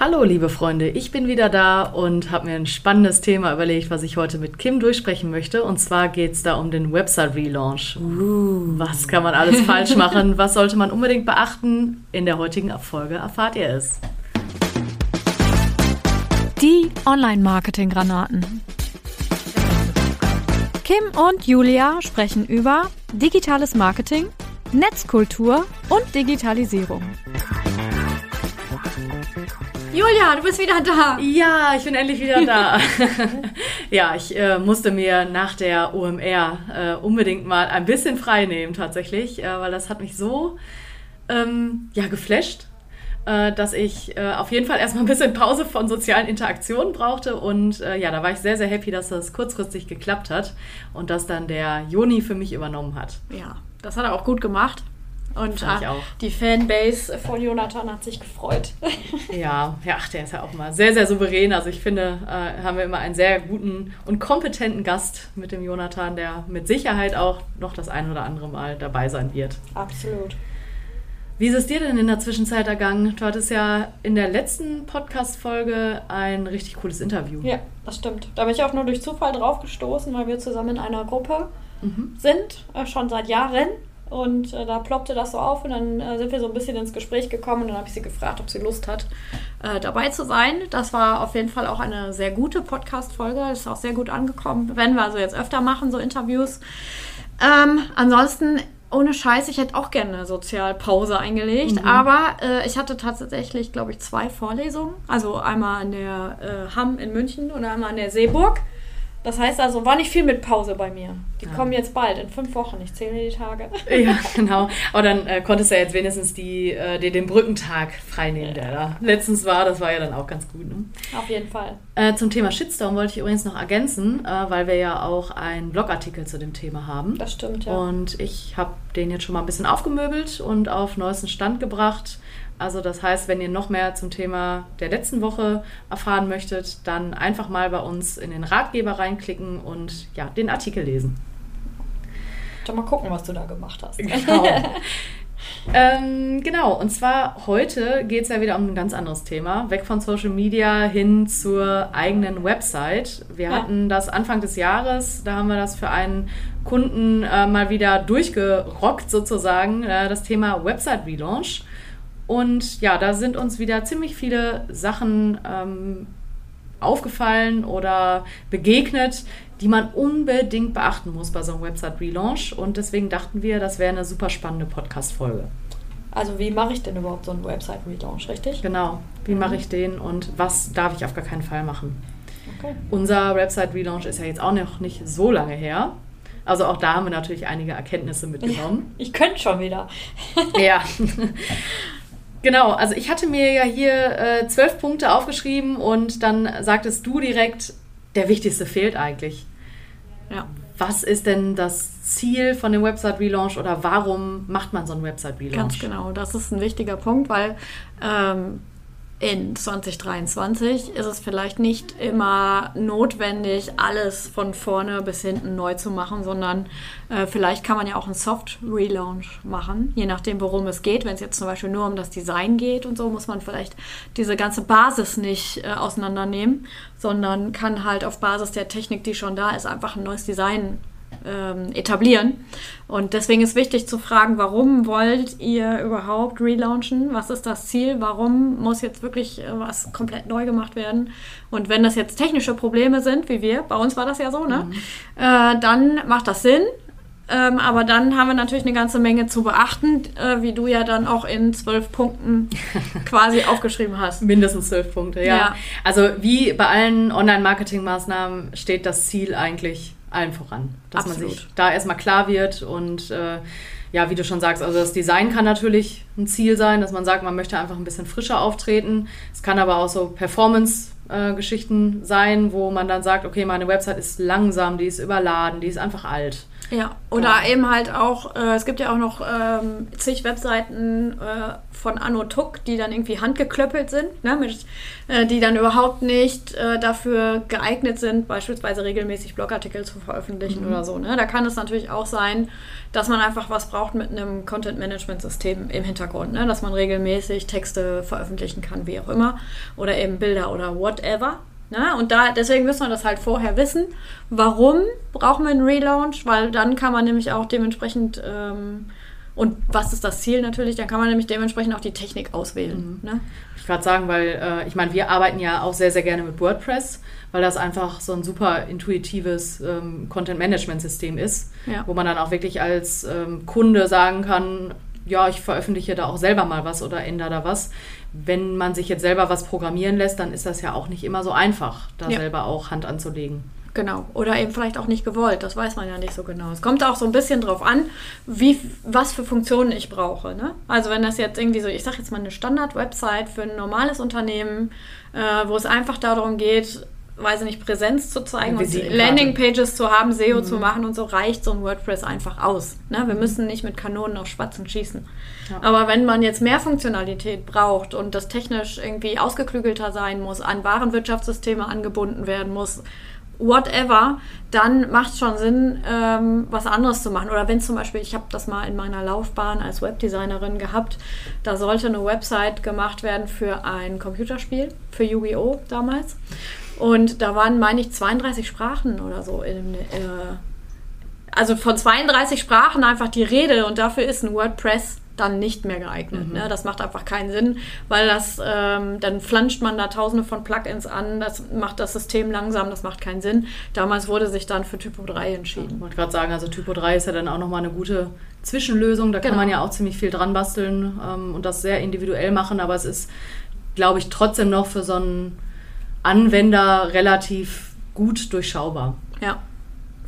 Hallo, liebe Freunde, ich bin wieder da und habe mir ein spannendes Thema überlegt, was ich heute mit Kim durchsprechen möchte. Und zwar geht es da um den Website-Relaunch. Uh. Was kann man alles falsch machen? Was sollte man unbedingt beachten? In der heutigen Folge erfahrt ihr es. Die Online-Marketing-Granaten. Kim und Julia sprechen über digitales Marketing, Netzkultur und Digitalisierung. Julia, du bist wieder da. Ja, ich bin endlich wieder da. ja, ich äh, musste mir nach der OMR äh, unbedingt mal ein bisschen frei nehmen tatsächlich, äh, weil das hat mich so ähm, ja, geflasht, äh, dass ich äh, auf jeden Fall erstmal ein bisschen Pause von sozialen Interaktionen brauchte. Und äh, ja, da war ich sehr, sehr happy, dass das kurzfristig geklappt hat und dass dann der Joni für mich übernommen hat. Ja, das hat er auch gut gemacht. Und äh, die Fanbase von Jonathan hat sich gefreut. ja, ja, ach, der ist ja auch mal sehr, sehr souverän. Also ich finde, äh, haben wir immer einen sehr guten und kompetenten Gast mit dem Jonathan, der mit Sicherheit auch noch das ein oder andere Mal dabei sein wird. Absolut. Wie ist es dir denn in der Zwischenzeit ergangen? Du hattest ja in der letzten Podcast-Folge ein richtig cooles Interview. Ja, das stimmt. Da bin ich auch nur durch Zufall drauf gestoßen, weil wir zusammen in einer Gruppe mhm. sind, äh, schon seit Jahren. Und äh, da ploppte das so auf und dann äh, sind wir so ein bisschen ins Gespräch gekommen und dann habe ich sie gefragt, ob sie Lust hat, äh, dabei zu sein. Das war auf jeden Fall auch eine sehr gute Podcast-Folge, ist auch sehr gut angekommen. Werden wir also jetzt öfter machen, so Interviews. Ähm, ansonsten, ohne Scheiß, ich hätte auch gerne eine Sozialpause eingelegt, mhm. aber äh, ich hatte tatsächlich, glaube ich, zwei Vorlesungen. Also einmal an der äh, Hamm in München und einmal an der Seeburg. Das heißt also, war nicht viel mit Pause bei mir. Die ja. kommen jetzt bald, in fünf Wochen. Ich zähle die Tage. Ja, genau. Aber dann äh, konntest du ja jetzt wenigstens die, äh, dir den Brückentag freinehmen, der da letztens war. Das war ja dann auch ganz gut. Ne? Auf jeden Fall. Äh, zum Thema Shitstorm wollte ich übrigens noch ergänzen, äh, weil wir ja auch einen Blogartikel zu dem Thema haben. Das stimmt, ja. Und ich habe den jetzt schon mal ein bisschen aufgemöbelt und auf neuesten Stand gebracht. Also das heißt, wenn ihr noch mehr zum Thema der letzten Woche erfahren möchtet, dann einfach mal bei uns in den Ratgeber reinklicken und ja, den Artikel lesen. Dann mal gucken, was du da gemacht hast. Genau. ähm, genau, und zwar heute geht es ja wieder um ein ganz anderes Thema. Weg von Social Media hin zur eigenen Website. Wir ja. hatten das Anfang des Jahres, da haben wir das für einen Kunden äh, mal wieder durchgerockt sozusagen, äh, das Thema Website Relaunch. Und ja, da sind uns wieder ziemlich viele Sachen ähm, aufgefallen oder begegnet, die man unbedingt beachten muss bei so einem Website-Relaunch. Und deswegen dachten wir, das wäre eine super spannende Podcast-Folge. Also wie mache ich denn überhaupt so einen Website-Relaunch, richtig? Genau, wie mhm. mache ich den und was darf ich auf gar keinen Fall machen? Okay. Unser Website-Relaunch ist ja jetzt auch noch nicht so lange her. Also auch da haben wir natürlich einige Erkenntnisse mitgenommen. Ich könnte schon wieder. ja. Genau, also ich hatte mir ja hier äh, zwölf Punkte aufgeschrieben und dann sagtest du direkt, der wichtigste fehlt eigentlich. Ja. Was ist denn das Ziel von dem Website-Relaunch oder warum macht man so einen Website-Relaunch? Ganz genau, das ist ein wichtiger Punkt, weil ähm, in 2023 ist es vielleicht nicht immer notwendig, alles von vorne bis hinten neu zu machen, sondern äh, vielleicht kann man ja auch einen Soft-Relaunch machen, je nachdem, worum es geht. Wenn es jetzt zum Beispiel nur um das Design geht und so, muss man vielleicht diese ganze Basis nicht äh, auseinandernehmen, sondern kann halt auf Basis der Technik, die schon da ist, einfach ein neues Design ähm, etablieren. Und deswegen ist wichtig zu fragen, warum wollt ihr überhaupt relaunchen? Was ist das Ziel? Warum muss jetzt wirklich äh, was komplett neu gemacht werden? Und wenn das jetzt technische Probleme sind, wie wir, bei uns war das ja so, ne? Mhm. Äh, dann macht das Sinn. Ähm, aber dann haben wir natürlich eine ganze Menge zu beachten, äh, wie du ja dann auch in zwölf Punkten quasi aufgeschrieben hast. Mindestens zwölf Punkte, ja. ja. Also wie bei allen Online-Marketing-Maßnahmen steht das Ziel eigentlich allen voran. Dass Absolut. man sich da erstmal klar wird und äh, ja, wie du schon sagst, also das Design kann natürlich ein Ziel sein, dass man sagt, man möchte einfach ein bisschen frischer auftreten. Es kann aber auch so Performance-Geschichten äh, sein, wo man dann sagt, okay, meine Website ist langsam, die ist überladen, die ist einfach alt. Ja, oder ja. eben halt auch, äh, es gibt ja auch noch ähm, zig Webseiten äh, von Anno Tuck, die dann irgendwie handgeklöppelt sind, ne, mit, äh, die dann überhaupt nicht äh, dafür geeignet sind, beispielsweise regelmäßig Blogartikel zu veröffentlichen mhm. oder so. Ne? Da kann es natürlich auch sein, dass man einfach was braucht mit einem Content-Management-System im Hintergrund, ne? dass man regelmäßig Texte veröffentlichen kann, wie auch immer, oder eben Bilder oder whatever. Ne? Und da, deswegen müssen wir das halt vorher wissen. Warum brauchen wir einen Relaunch? Weil dann kann man nämlich auch dementsprechend, ähm, und was ist das Ziel natürlich, dann kann man nämlich dementsprechend auch die Technik auswählen. Mhm. Ne? Ich gerade sagen, weil äh, ich meine, wir arbeiten ja auch sehr, sehr gerne mit WordPress, weil das einfach so ein super intuitives ähm, Content-Management-System ist, ja. wo man dann auch wirklich als ähm, Kunde sagen kann, ja, ich veröffentliche da auch selber mal was oder ändere da was wenn man sich jetzt selber was programmieren lässt, dann ist das ja auch nicht immer so einfach, da ja. selber auch Hand anzulegen. Genau. Oder eben vielleicht auch nicht gewollt. Das weiß man ja nicht so genau. Es kommt auch so ein bisschen drauf an, wie, was für Funktionen ich brauche. Ne? Also wenn das jetzt irgendwie so, ich sage jetzt mal eine Standard-Website für ein normales Unternehmen, äh, wo es einfach darum geht, weiß ich nicht, Präsenz zu zeigen und Landingpages zu haben, SEO mhm. zu machen und so reicht so ein WordPress einfach aus. Ne? Wir mhm. müssen nicht mit Kanonen auf Spatzen schießen. Ja. Aber wenn man jetzt mehr Funktionalität braucht und das technisch irgendwie ausgeklügelter sein muss, an Warenwirtschaftssysteme angebunden werden muss, whatever, dann macht es schon Sinn, ähm, was anderes zu machen. Oder wenn zum Beispiel, ich habe das mal in meiner Laufbahn als Webdesignerin gehabt, da sollte eine Website gemacht werden für ein Computerspiel, für Yu-Gi-Oh! damals. Und da waren, meine ich, 32 Sprachen oder so. In, äh, also von 32 Sprachen einfach die Rede und dafür ist ein WordPress dann nicht mehr geeignet. Mhm. Ne? Das macht einfach keinen Sinn, weil das ähm, dann flanscht man da tausende von Plugins an, das macht das System langsam, das macht keinen Sinn. Damals wurde sich dann für Typo 3 entschieden. ich wollte gerade sagen, also Typo 3 ist ja dann auch nochmal eine gute Zwischenlösung. Da genau. kann man ja auch ziemlich viel dran basteln ähm, und das sehr individuell machen, aber es ist, glaube ich, trotzdem noch für so einen Anwender relativ gut durchschaubar. Ja.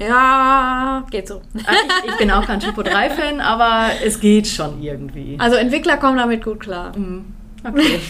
Ja, geht so. Also ich, ich bin auch kein Typo 3-Fan, aber es geht schon irgendwie. Also Entwickler kommen damit gut klar. Mhm. Okay.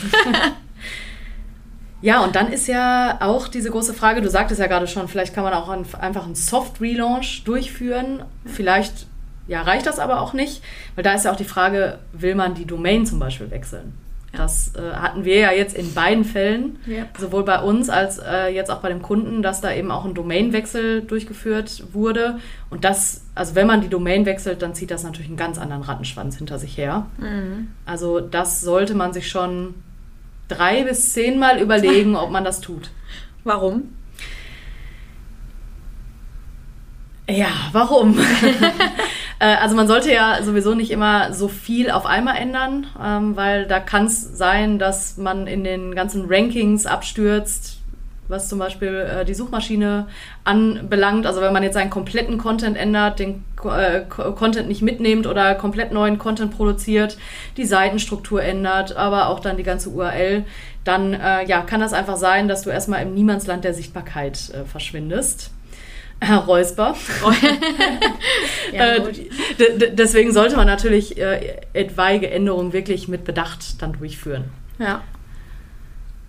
ja, und dann ist ja auch diese große Frage, du sagtest ja gerade schon, vielleicht kann man auch einfach einen Soft-Relaunch durchführen. Vielleicht ja, reicht das aber auch nicht, weil da ist ja auch die Frage, will man die Domain zum Beispiel wechseln? Das äh, hatten wir ja jetzt in beiden Fällen, yep. sowohl bei uns als äh, jetzt auch bei dem Kunden, dass da eben auch ein Domainwechsel durchgeführt wurde. Und das, also wenn man die Domain wechselt, dann zieht das natürlich einen ganz anderen Rattenschwanz hinter sich her. Mhm. Also das sollte man sich schon drei bis zehnmal überlegen, ob man das tut. Warum? Ja, warum? Äh, also man sollte ja sowieso nicht immer so viel auf einmal ändern, ähm, weil da kann es sein, dass man in den ganzen Rankings abstürzt, was zum Beispiel äh, die Suchmaschine anbelangt. Also wenn man jetzt seinen kompletten Content ändert, den äh, Content nicht mitnimmt oder komplett neuen Content produziert, die Seitenstruktur ändert, aber auch dann die ganze URL, dann äh, ja, kann das einfach sein, dass du erstmal im Niemandsland der Sichtbarkeit äh, verschwindest. Herr Räusper. ja, äh, deswegen sollte man natürlich äh, etwaige Änderungen wirklich mit Bedacht dann durchführen. Ja.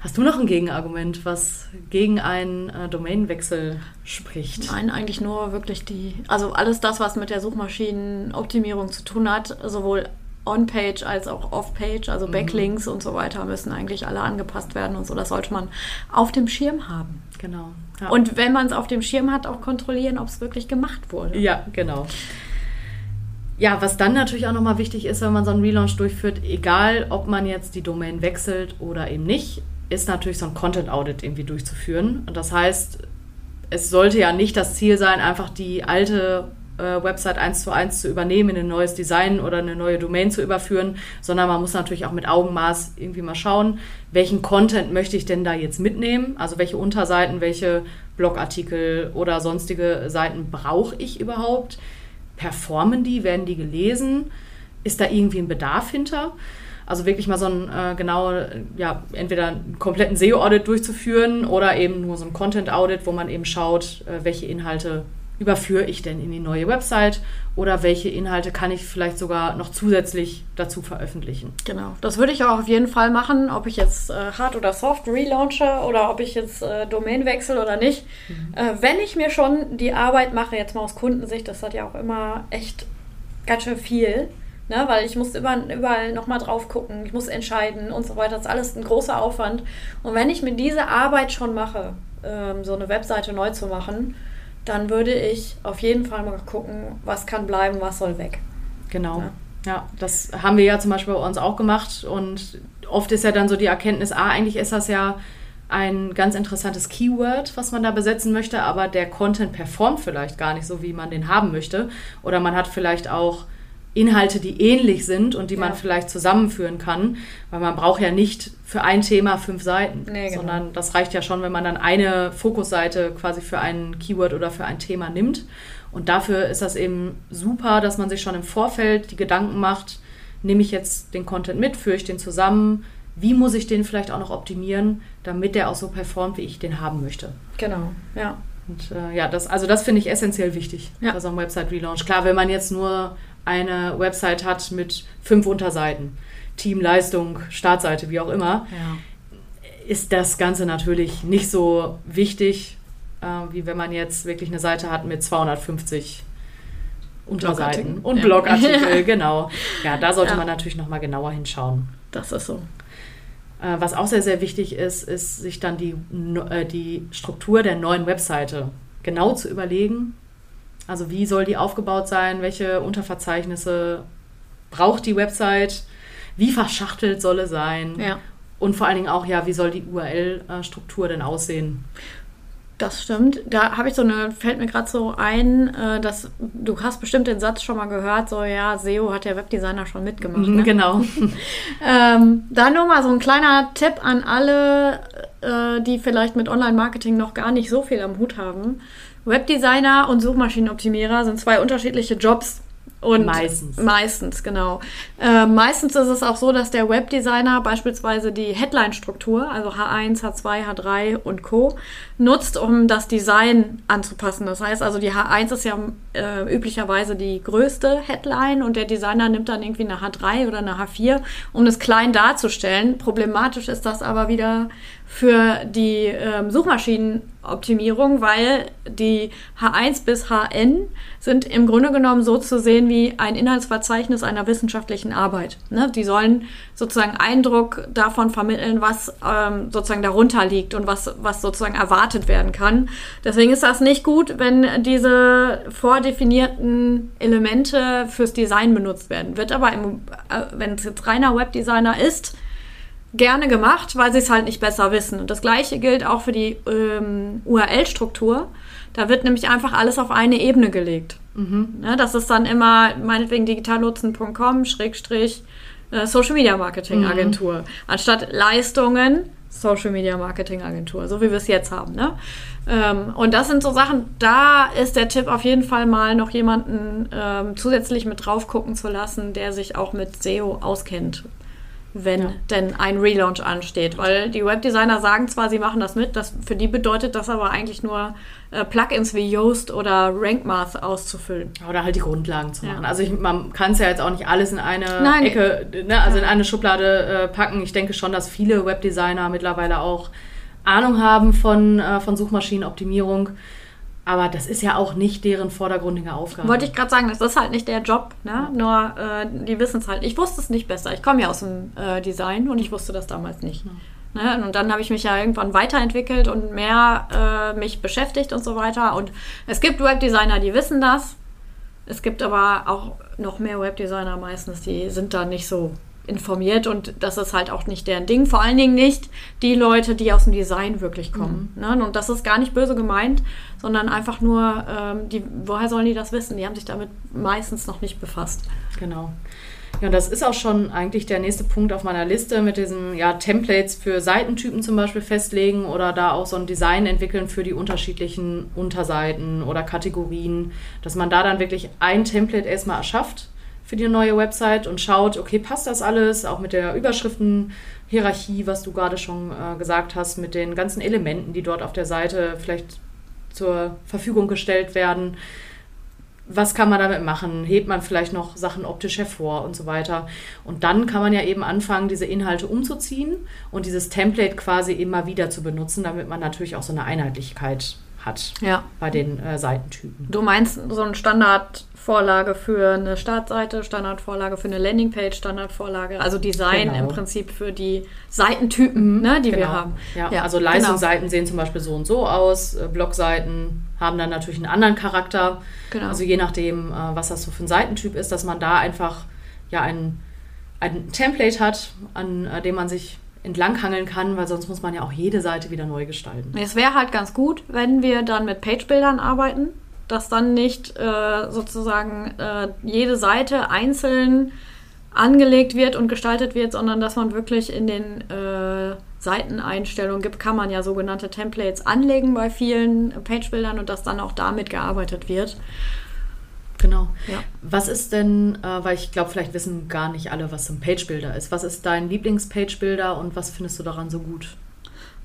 Hast du noch ein Gegenargument, was gegen einen äh, Domainwechsel spricht? Nein, eigentlich nur wirklich die, also alles das, was mit der Suchmaschinenoptimierung zu tun hat, sowohl On-Page als auch Off-Page, also mhm. Backlinks mhm. und so weiter, müssen eigentlich alle angepasst werden und so. Das sollte man auf dem Schirm haben. Genau. Ja. Und wenn man es auf dem Schirm hat, auch kontrollieren, ob es wirklich gemacht wurde. Ja, genau. Ja, was dann natürlich auch nochmal wichtig ist, wenn man so einen Relaunch durchführt, egal ob man jetzt die Domain wechselt oder eben nicht, ist natürlich so ein Content Audit irgendwie durchzuführen. Und das heißt, es sollte ja nicht das Ziel sein, einfach die alte äh, Website eins zu eins zu übernehmen, in ein neues Design oder eine neue Domain zu überführen, sondern man muss natürlich auch mit Augenmaß irgendwie mal schauen, welchen Content möchte ich denn da jetzt mitnehmen, also welche Unterseiten, welche Blogartikel oder sonstige Seiten brauche ich überhaupt, performen die, werden die gelesen, ist da irgendwie ein Bedarf hinter? Also wirklich mal so ein äh, genau, ja, entweder einen kompletten SEO-Audit durchzuführen oder eben nur so ein Content-Audit, wo man eben schaut, äh, welche Inhalte überführe ich denn in die neue Website oder welche Inhalte kann ich vielleicht sogar noch zusätzlich dazu veröffentlichen. Genau, das würde ich auch auf jeden Fall machen, ob ich jetzt äh, hard oder soft relaunche oder ob ich jetzt äh, Domain wechsle oder nicht. Mhm. Äh, wenn ich mir schon die Arbeit mache, jetzt mal aus Kundensicht, das hat ja auch immer echt ganz schön viel, ne? weil ich muss überall, überall nochmal drauf gucken, ich muss entscheiden und so weiter. Das ist alles ein großer Aufwand. Und wenn ich mir diese Arbeit schon mache, ähm, so eine Webseite neu zu machen, dann würde ich auf jeden Fall mal gucken, was kann bleiben, was soll weg. Genau. Ja. Ja, das haben wir ja zum Beispiel bei uns auch gemacht und oft ist ja dann so die Erkenntnis, ah, eigentlich ist das ja ein ganz interessantes Keyword, was man da besetzen möchte, aber der Content performt vielleicht gar nicht so, wie man den haben möchte. Oder man hat vielleicht auch Inhalte, die ähnlich sind und die ja. man vielleicht zusammenführen kann, weil man braucht ja nicht für ein Thema fünf Seiten, nee, genau. sondern das reicht ja schon, wenn man dann eine Fokusseite quasi für ein Keyword oder für ein Thema nimmt. Und dafür ist das eben super, dass man sich schon im Vorfeld die Gedanken macht, nehme ich jetzt den Content mit, führe ich den zusammen, wie muss ich den vielleicht auch noch optimieren, damit der auch so performt, wie ich den haben möchte. Genau, ja. Und äh, ja, das, also das finde ich essentiell wichtig ja. bei so einem Website-Relaunch. Klar, wenn man jetzt nur eine Website hat mit fünf Unterseiten, Team, Leistung, Startseite, wie auch immer, ja. ist das Ganze natürlich nicht so wichtig, äh, wie wenn man jetzt wirklich eine Seite hat mit 250 Unterseiten und ja. Blogartikel, genau. Ja, da sollte ja. man natürlich nochmal genauer hinschauen. Das ist so. Äh, was auch sehr, sehr wichtig ist, ist, sich dann die, äh, die Struktur der neuen Webseite genau zu überlegen also wie soll die aufgebaut sein? Welche Unterverzeichnisse braucht die Website? Wie verschachtelt soll es sein? Ja. Und vor allen Dingen auch, ja, wie soll die URL-Struktur denn aussehen? Das stimmt. Da habe ich so eine, fällt mir gerade so ein, äh, dass du hast bestimmt den Satz schon mal gehört, so ja, SEO hat der Webdesigner schon mitgemacht. Ne? Genau. ähm, da nur mal so ein kleiner Tipp an alle, äh, die vielleicht mit Online-Marketing noch gar nicht so viel am Hut haben. Webdesigner und Suchmaschinenoptimierer sind zwei unterschiedliche Jobs. Und meistens. Meistens, genau. Äh, meistens ist es auch so, dass der Webdesigner beispielsweise die Headline-Struktur, also H1, H2, H3 und Co., nutzt, um das Design anzupassen. Das heißt also, die H1 ist ja äh, üblicherweise die größte Headline und der Designer nimmt dann irgendwie eine H3 oder eine H4, um es klein darzustellen. Problematisch ist das aber wieder für die ähm, Suchmaschinenoptimierung, weil die H1 bis HN sind im Grunde genommen so zu sehen wie ein Inhaltsverzeichnis einer wissenschaftlichen Arbeit. Ne? Die sollen sozusagen Eindruck davon vermitteln, was ähm, sozusagen darunter liegt und was, was sozusagen erwartet werden kann. Deswegen ist das nicht gut, wenn diese vordefinierten Elemente fürs Design benutzt werden. Wird aber, im, äh, wenn es jetzt reiner Webdesigner ist, gerne gemacht, weil sie es halt nicht besser wissen. Und das gleiche gilt auch für die ähm, URL-Struktur. Da wird nämlich einfach alles auf eine Ebene gelegt. Mhm. Ja, das ist dann immer meinetwegen digitallotsen.com Schrägstrich äh, Social Media Marketing mhm. Agentur. Mhm. Anstatt Leistungen Social Media Marketing Agentur, so wie wir es jetzt haben. Ne? Ähm, und das sind so Sachen, da ist der Tipp auf jeden Fall mal noch jemanden ähm, zusätzlich mit drauf gucken zu lassen, der sich auch mit SEO auskennt wenn ja. denn ein Relaunch ansteht. Weil die Webdesigner sagen zwar, sie machen das mit, das, für die bedeutet das aber eigentlich nur äh, Plugins wie Yoast oder RankMath auszufüllen. Oder halt die Grundlagen zu machen. Ja. Also ich, man kann es ja jetzt auch nicht alles in eine Nein. Ecke, ne, also ja. in eine Schublade äh, packen. Ich denke schon, dass viele Webdesigner mittlerweile auch Ahnung haben von, äh, von Suchmaschinenoptimierung. Aber das ist ja auch nicht deren vordergründige Aufgabe. Wollte ich gerade sagen, das ist halt nicht der Job, ne? Nur äh, die wissen es halt. Ich wusste es nicht besser. Ich komme ja aus dem äh, Design und ich wusste das damals nicht. Ja. Ne? Und dann habe ich mich ja irgendwann weiterentwickelt und mehr äh, mich beschäftigt und so weiter. Und es gibt Webdesigner, die wissen das. Es gibt aber auch noch mehr Webdesigner meistens, die sind da nicht so informiert und das ist halt auch nicht deren Ding. Vor allen Dingen nicht die Leute, die aus dem Design wirklich kommen. Mhm. Ne? Und das ist gar nicht böse gemeint, sondern einfach nur, ähm, die, woher sollen die das wissen? Die haben sich damit meistens noch nicht befasst. Genau. Ja, und das ist auch schon eigentlich der nächste Punkt auf meiner Liste mit diesen ja, Templates für Seitentypen zum Beispiel festlegen oder da auch so ein Design entwickeln für die unterschiedlichen Unterseiten oder Kategorien, dass man da dann wirklich ein Template erstmal erschafft für die neue Website und schaut, okay, passt das alles, auch mit der Überschriftenhierarchie, was du gerade schon äh, gesagt hast, mit den ganzen Elementen, die dort auf der Seite vielleicht zur Verfügung gestellt werden. Was kann man damit machen? Hebt man vielleicht noch Sachen optisch hervor und so weiter? Und dann kann man ja eben anfangen, diese Inhalte umzuziehen und dieses Template quasi immer wieder zu benutzen, damit man natürlich auch so eine Einheitlichkeit hat Ja. bei den äh, Seitentypen. Du meinst so eine Standardvorlage für eine Startseite, Standardvorlage für eine Landingpage, Standardvorlage, also Design Genau. im Prinzip für die Seitentypen, ne, die wir Genau. haben. Ja, also Leistungsseiten sehen zum Beispiel so und so aus. äh, Blogseiten haben dann natürlich einen anderen Charakter. Genau. Also je nachdem, äh, was das so für ein Seitentyp ist, dass man da einfach ja ein, ein Template hat, an äh, dem man sich entlanghangeln kann, weil sonst muss man ja auch jede Seite wieder neu gestalten. Es wäre halt ganz gut, wenn wir dann mit Page-Bildern arbeiten, dass dann nicht äh, sozusagen äh, jede Seite einzeln angelegt wird und gestaltet wird, sondern dass man wirklich in den äh, Seiteneinstellungen gibt, kann man ja sogenannte Templates anlegen bei vielen Page-Bildern und dass dann auch damit gearbeitet wird. Genau. Ja. Was ist denn, äh, weil ich glaube, vielleicht wissen gar nicht alle, was so ein Page-Builder ist. Was ist dein Lieblings-Page-Builder und was findest du daran so gut?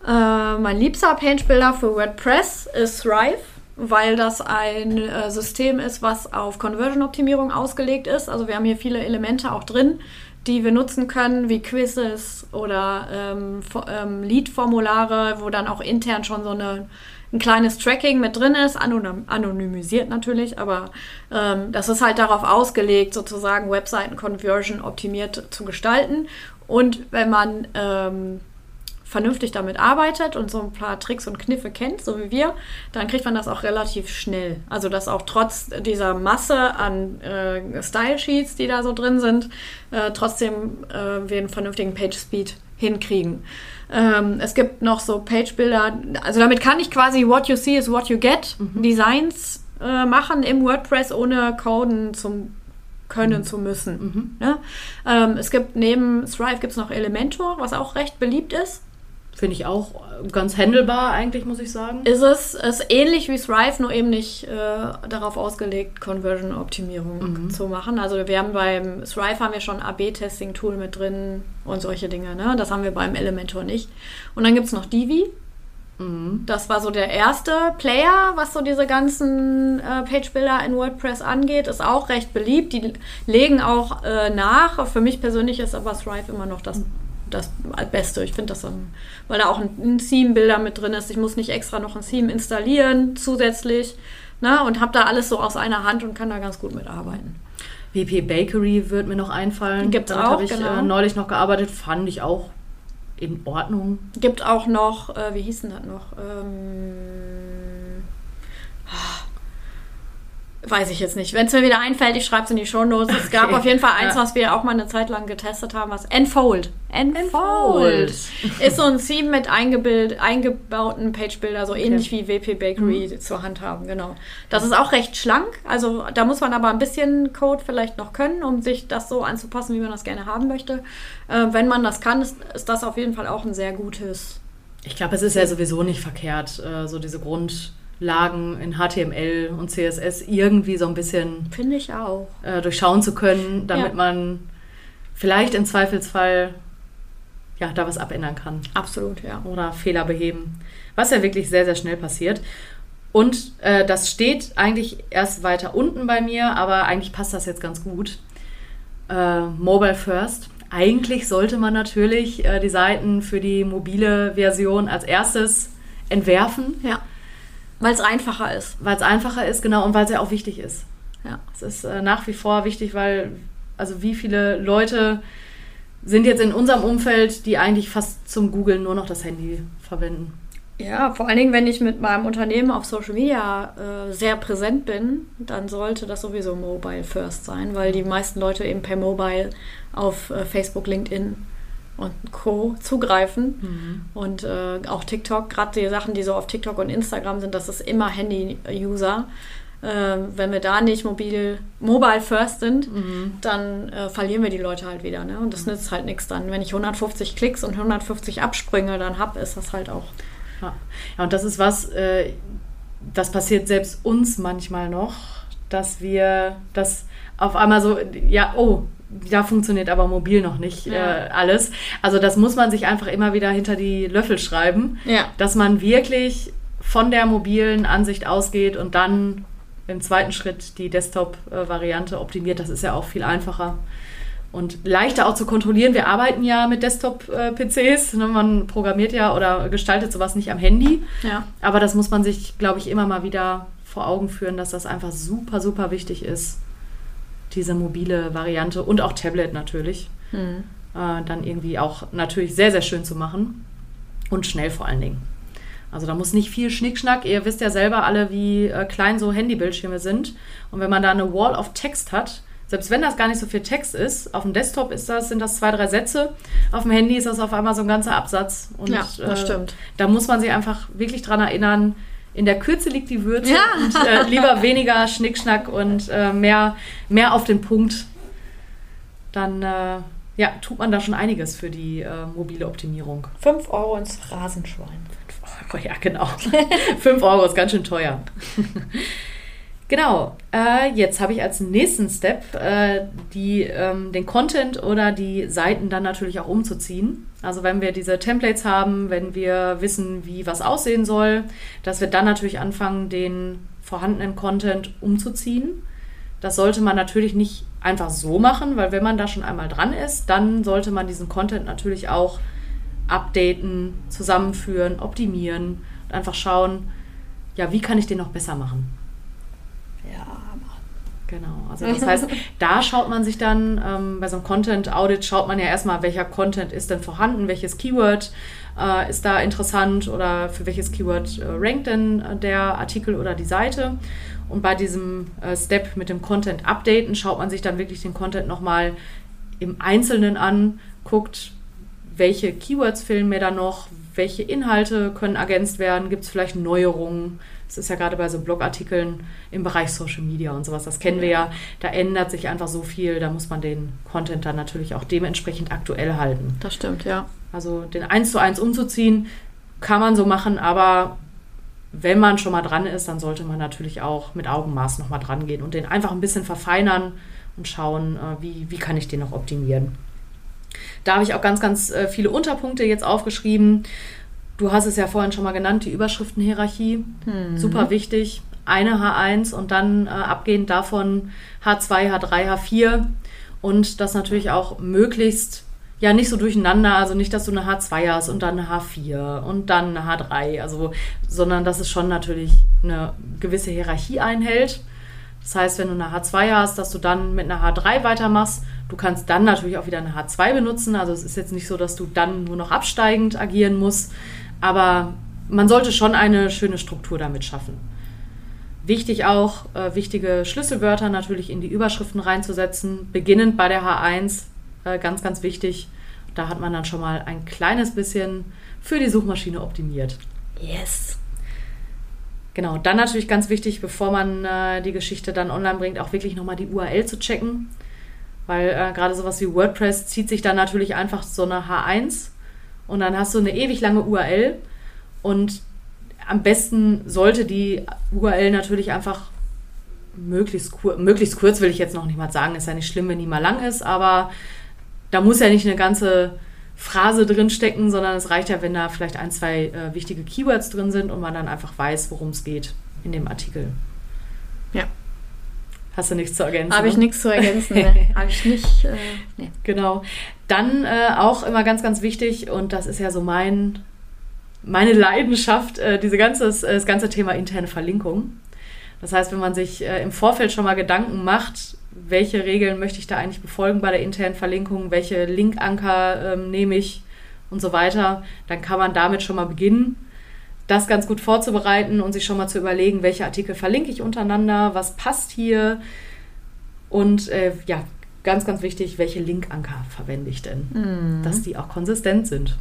Äh, mein liebster Page-Builder für WordPress ist Thrive, weil das ein äh, System ist, was auf Conversion-Optimierung ausgelegt ist. Also wir haben hier viele Elemente auch drin, die wir nutzen können, wie Quizzes oder ähm, ähm, Lead-Formulare, wo dann auch intern schon so eine, ein kleines Tracking mit drin ist, anonym, anonymisiert natürlich, aber ähm, das ist halt darauf ausgelegt, sozusagen Webseiten-Conversion optimiert zu gestalten. Und wenn man ähm, vernünftig damit arbeitet und so ein paar Tricks und Kniffe kennt, so wie wir, dann kriegt man das auch relativ schnell. Also dass auch trotz dieser Masse an äh, Style-Sheets, die da so drin sind, äh, trotzdem äh, wir einen vernünftigen Page-Speed hinkriegen. Ähm, es gibt noch so Page-Bilder, also damit kann ich quasi What you see is what you get Designs äh, machen im WordPress, ohne Coden zum können zu müssen. Ne? Ähm, es gibt neben Thrive gibt es noch Elementor, was auch recht beliebt ist. Finde ich auch ganz handelbar eigentlich, muss ich sagen. Ist es ist ähnlich wie Thrive, nur eben nicht äh, darauf ausgelegt, Conversion-Optimierung zu machen. Also wir haben beim Thrive haben wir schon AB-Testing-Tool mit drin und solche Dinge. Ne? Das haben wir beim Elementor nicht. Und dann gibt es noch Divi. Das war so der erste Player, was so diese ganzen äh, Page-Builder in WordPress angeht. Ist auch recht beliebt. Die legen auch äh, nach. Für mich persönlich ist aber Thrive immer noch das, das Beste. Ich finde das, dann, weil da auch ein, Theme-Builder mit drin ist. Ich muss nicht extra noch ein Theme installieren zusätzlich. Ne? Und habe da alles so aus einer Hand und kann da ganz gut mitarbeiten. WP Bakery wird mir noch einfallen. Gibt's Damit auch, habe ich genau. äh, neulich noch gearbeitet, fand ich auch in Ordnung. Gibt auch noch, äh, wie hieß denn das noch? Ähm, ah, weiß ich jetzt nicht. Wenn es mir wieder einfällt, ich schreibe es in die Shownotes. Es gab Okay. auf jeden Fall eins, Ja. was wir auch mal eine Zeit lang getestet haben, was Enfold. Enfold. Enfold. Ist so ein Theme mit eingebauten Page-Builder, so ähnlich wie WP Bakery zur Hand haben, genau. Das ist auch recht schlank, also da muss man aber ein bisschen Code vielleicht noch können, um sich das so anzupassen, wie man das gerne haben möchte. Äh, wenn man das kann, ist, ist das auf jeden Fall auch ein sehr gutes Ich glaube, es ist ja sowieso nicht verkehrt, äh, so diese Grundlagen in HTML und CSS irgendwie so ein bisschen Finde ich auch. äh, durchschauen zu können, damit Ja. man vielleicht im Zweifelsfall ja, da was abändern kann Absolut, ja. oder Fehler beheben. Was ja wirklich sehr, sehr schnell passiert. Und äh, das steht eigentlich erst weiter unten bei mir, aber eigentlich passt das jetzt ganz gut. Äh, Mobile First. Eigentlich sollte man natürlich äh, die Seiten für die mobile Version als erstes entwerfen, Ja. Weil es einfacher ist. weil es einfacher ist, genau, und weil es ja auch wichtig ist. Ja. Es ist äh, nach wie vor wichtig, weil, also wie viele Leute sind jetzt in unserem Umfeld, die eigentlich fast zum Googlen nur noch das Handy verwenden. Ja, vor allen Dingen, wenn ich mit meinem Unternehmen auf Social Media äh, sehr präsent bin, dann sollte das sowieso Mobile First sein, weil die meisten Leute eben per Mobile auf äh, Facebook, LinkedIn und Co. zugreifen. Und äh, auch TikTok, gerade die Sachen, die so auf TikTok und Instagram sind, das ist immer Handy-User. Äh, wenn wir da nicht mobil, mobile first sind, dann äh, verlieren wir die Leute halt wieder. Ne? Und das nützt halt nichts dann. Wenn ich 150 Klicks und 150 Absprünge dann habe, ist das halt auch Ja, ja und das ist was, äh, das passiert selbst uns manchmal noch, dass wir das auf einmal so, ja, oh, da funktioniert aber mobil noch nicht Ja. äh, alles. Also das muss man sich einfach immer wieder hinter die Löffel schreiben, Ja. dass man wirklich von der mobilen Ansicht ausgeht und dann im zweiten Schritt die Desktop-Variante optimiert. Das ist ja auch viel einfacher und leichter auch zu kontrollieren. Wir arbeiten ja mit Desktop-PCs. Ne? Man programmiert ja oder gestaltet sowas nicht am Handy. Ja. Aber das muss man sich, glaube ich, immer mal wieder vor Augen führen, dass das einfach super, super wichtig ist, diese mobile Variante und auch Tablet natürlich. Hm. Äh, dann irgendwie auch natürlich sehr, sehr schön zu machen und schnell vor allen Dingen. Also da muss nicht viel Schnickschnack. Ihr wisst ja selber alle, wie äh, klein so Handybildschirme sind. Und wenn man da eine Wall of Text hat, selbst wenn das gar nicht so viel Text ist, auf dem Desktop ist das, sind das zwei, drei Sätze. Auf dem Handy ist das auf einmal so ein ganzer Absatz. Und, Ja, das stimmt. Da muss man sich einfach wirklich dran erinnern, in der Kürze liegt die Würze Ja. und äh, lieber weniger Schnickschnack und äh, mehr, mehr auf den Punkt. Dann äh, ja, tut man da schon einiges für die äh, mobile Optimierung. 5 Euro ins Phrasenschwein. Oh, ja, genau. 5 Euro ist ganz schön teuer. genau. Äh, jetzt habe ich als nächsten Step äh, die, ähm, den Content oder die Seiten dann natürlich auch umzuziehen. Also wenn wir diese Templates haben, wenn wir wissen, wie was aussehen soll, dass wir dann natürlich anfangen, den vorhandenen Content umzuziehen. Das sollte man natürlich nicht einfach so machen, weil wenn man da schon einmal dran ist, dann sollte man diesen Content natürlich auch updaten, zusammenführen, optimieren und einfach schauen, ja, wie kann ich den noch besser machen? Genau, also das heißt, da schaut man sich dann, ähm, bei so einem Content-Audit schaut man ja erstmal, welcher Content ist denn vorhanden, welches Keyword äh, ist da interessant oder für welches Keyword äh, rankt denn äh, der Artikel oder die Seite. Und bei diesem äh, Step mit dem Content updaten schaut man sich dann wirklich den Content nochmal im Einzelnen an, guckt, welche Keywords fehlen mir da noch, welche Inhalte können ergänzt werden, gibt es vielleicht Neuerungen. Das ist ja gerade bei so Blogartikeln im Bereich Social Media und sowas, das kennen wir ja. Da ändert sich einfach so viel, da muss man den Content dann natürlich auch dementsprechend aktuell halten. Das stimmt, ja. Also den eins zu eins umzuziehen, kann man so machen, aber wenn man schon mal dran ist, dann sollte man natürlich auch mit Augenmaß nochmal dran gehen und den einfach ein bisschen verfeinern und schauen, äh, wie, wie kann ich den noch optimieren. Da habe ich auch ganz, ganz äh, viele Unterpunkte jetzt aufgeschrieben. Du hast es ja vorhin schon mal genannt, die Überschriftenhierarchie. Super wichtig. Eine H1 und dann äh, abgehend davon H2, H3, H4. Und das natürlich auch möglichst ja nicht so durcheinander, also nicht, dass du eine H2 hast und dann eine H4 und dann eine H3, also, sondern dass es schon natürlich eine gewisse Hierarchie einhält. Das heißt, wenn du eine H2 hast, dass du dann mit einer H3 weitermachst. Du kannst dann natürlich auch wieder eine H2 benutzen. Also es ist jetzt nicht so, dass du dann nur noch absteigend agieren musst. Aber man sollte schon eine schöne Struktur damit schaffen. Wichtig auch, äh, wichtige Schlüsselwörter natürlich in die Überschriften reinzusetzen. Beginnend bei der H1, äh, ganz, ganz wichtig. Da hat man dann schon mal ein kleines bisschen für die Suchmaschine optimiert. Yes. Genau, dann natürlich ganz wichtig, bevor man äh, die Geschichte dann online bringt, auch wirklich nochmal die URL zu checken. Weil äh, gerade sowas wie WordPress zieht sich dann natürlich einfach so eine H1 und dann hast du eine ewig lange URL und am besten sollte die URL natürlich einfach möglichst, kur möglichst kurz, will ich jetzt noch nicht mal sagen, ist ja nicht schlimm, wenn die mal lang ist, aber da muss ja nicht eine ganze Phrase drin stecken, sondern es reicht ja, wenn da vielleicht ein, zwei äh, wichtige Keywords drin sind und man dann einfach weiß, worum es geht in dem Artikel. Ja. Hast du nichts zu ergänzen? Habe ich ne? nichts zu ergänzen. Ne? Habe ich nicht. Äh, nee. Genau. Dann äh, auch immer ganz, ganz wichtig, und das ist ja so mein, meine Leidenschaft, äh, diese ganze, das ganze Thema interne Verlinkung. Das heißt, wenn man sich äh, im Vorfeld schon mal Gedanken macht, welche Regeln möchte ich da eigentlich befolgen bei der internen Verlinkung, welche Linkanker ähm, nehme ich und so weiter, dann kann man damit schon mal beginnen, das ganz gut vorzubereiten und sich schon mal zu überlegen, welche Artikel verlinke ich untereinander, was passt hier und äh, ja, ganz, ganz wichtig, welche Linkanker verwende ich denn, Mhm. dass die auch konsistent sind.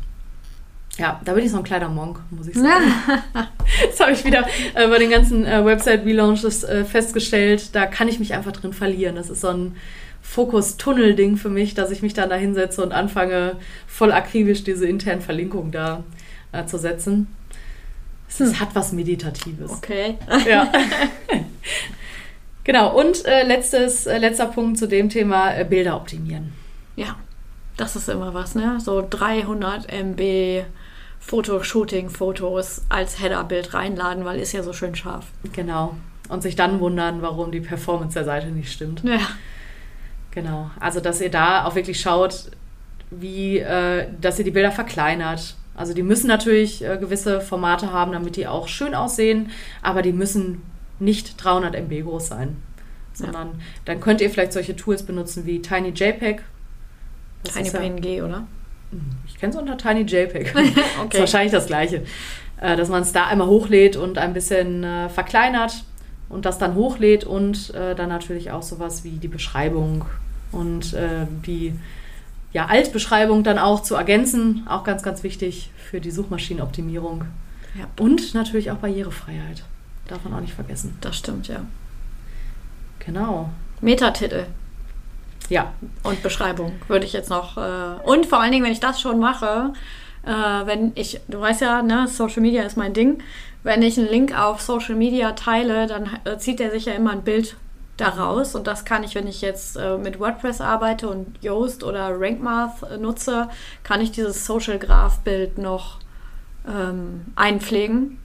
Ja, da bin ich so ein kleiner Monk, muss ich sagen. Das habe ich wieder äh, bei den ganzen äh, Website-Relaunches äh, festgestellt. Da kann ich mich einfach drin verlieren. Das ist so ein Fokus-Tunnel-Ding für mich, dass ich mich dann da hinsetze und anfange, voll akribisch diese internen Verlinkungen da äh, zu setzen. Es ist- hat was Meditatives. Okay. Ja. genau, und äh, letztes, äh, letzter Punkt zu dem Thema äh, Bilder optimieren. Ja, das ist immer was, ne? So 300 MB Fotoshooting-Fotos als Header-Bild reinladen, weil ist ja so schön scharf. Genau. Und sich dann wundern, warum die Performance der Seite nicht stimmt. Ja. Genau. Also, dass ihr da auch wirklich schaut, wie, äh, dass ihr die Bilder verkleinert. Also, die müssen natürlich äh, gewisse Formate haben, damit die auch schön aussehen, aber die müssen nicht 300 MB groß sein. Sondern ja. dann könnt ihr vielleicht solche Tools benutzen wie TinyJPEG. TinyPNG, ja, oder? Ich kenne es unter TinyJPEG. okay. Das ist wahrscheinlich das Gleiche. Äh, dass man es da einmal hochlädt und ein bisschen äh, verkleinert und das dann hochlädt und äh, dann natürlich auch sowas wie die Beschreibung und äh, die ja, Altbeschreibung dann auch zu ergänzen. Auch ganz, ganz wichtig für die Suchmaschinenoptimierung. Ja. Und natürlich auch Barrierefreiheit. Darf man auch nicht vergessen. Das stimmt, ja. Genau. Metatitel. Ja. Und Beschreibung würde ich jetzt noch. Äh, und vor allen Dingen, wenn ich das schon mache, äh, wenn ich, du weißt ja, ne, Social Media ist mein Ding. Wenn ich einen Link auf Social Media teile, dann äh, zieht er sich ja immer ein Bild daraus. Und das kann ich, wenn ich jetzt äh, mit WordPress arbeite und Yoast oder RankMath äh, nutze, kann ich dieses Social Graph Bild noch ähm, einpflegen.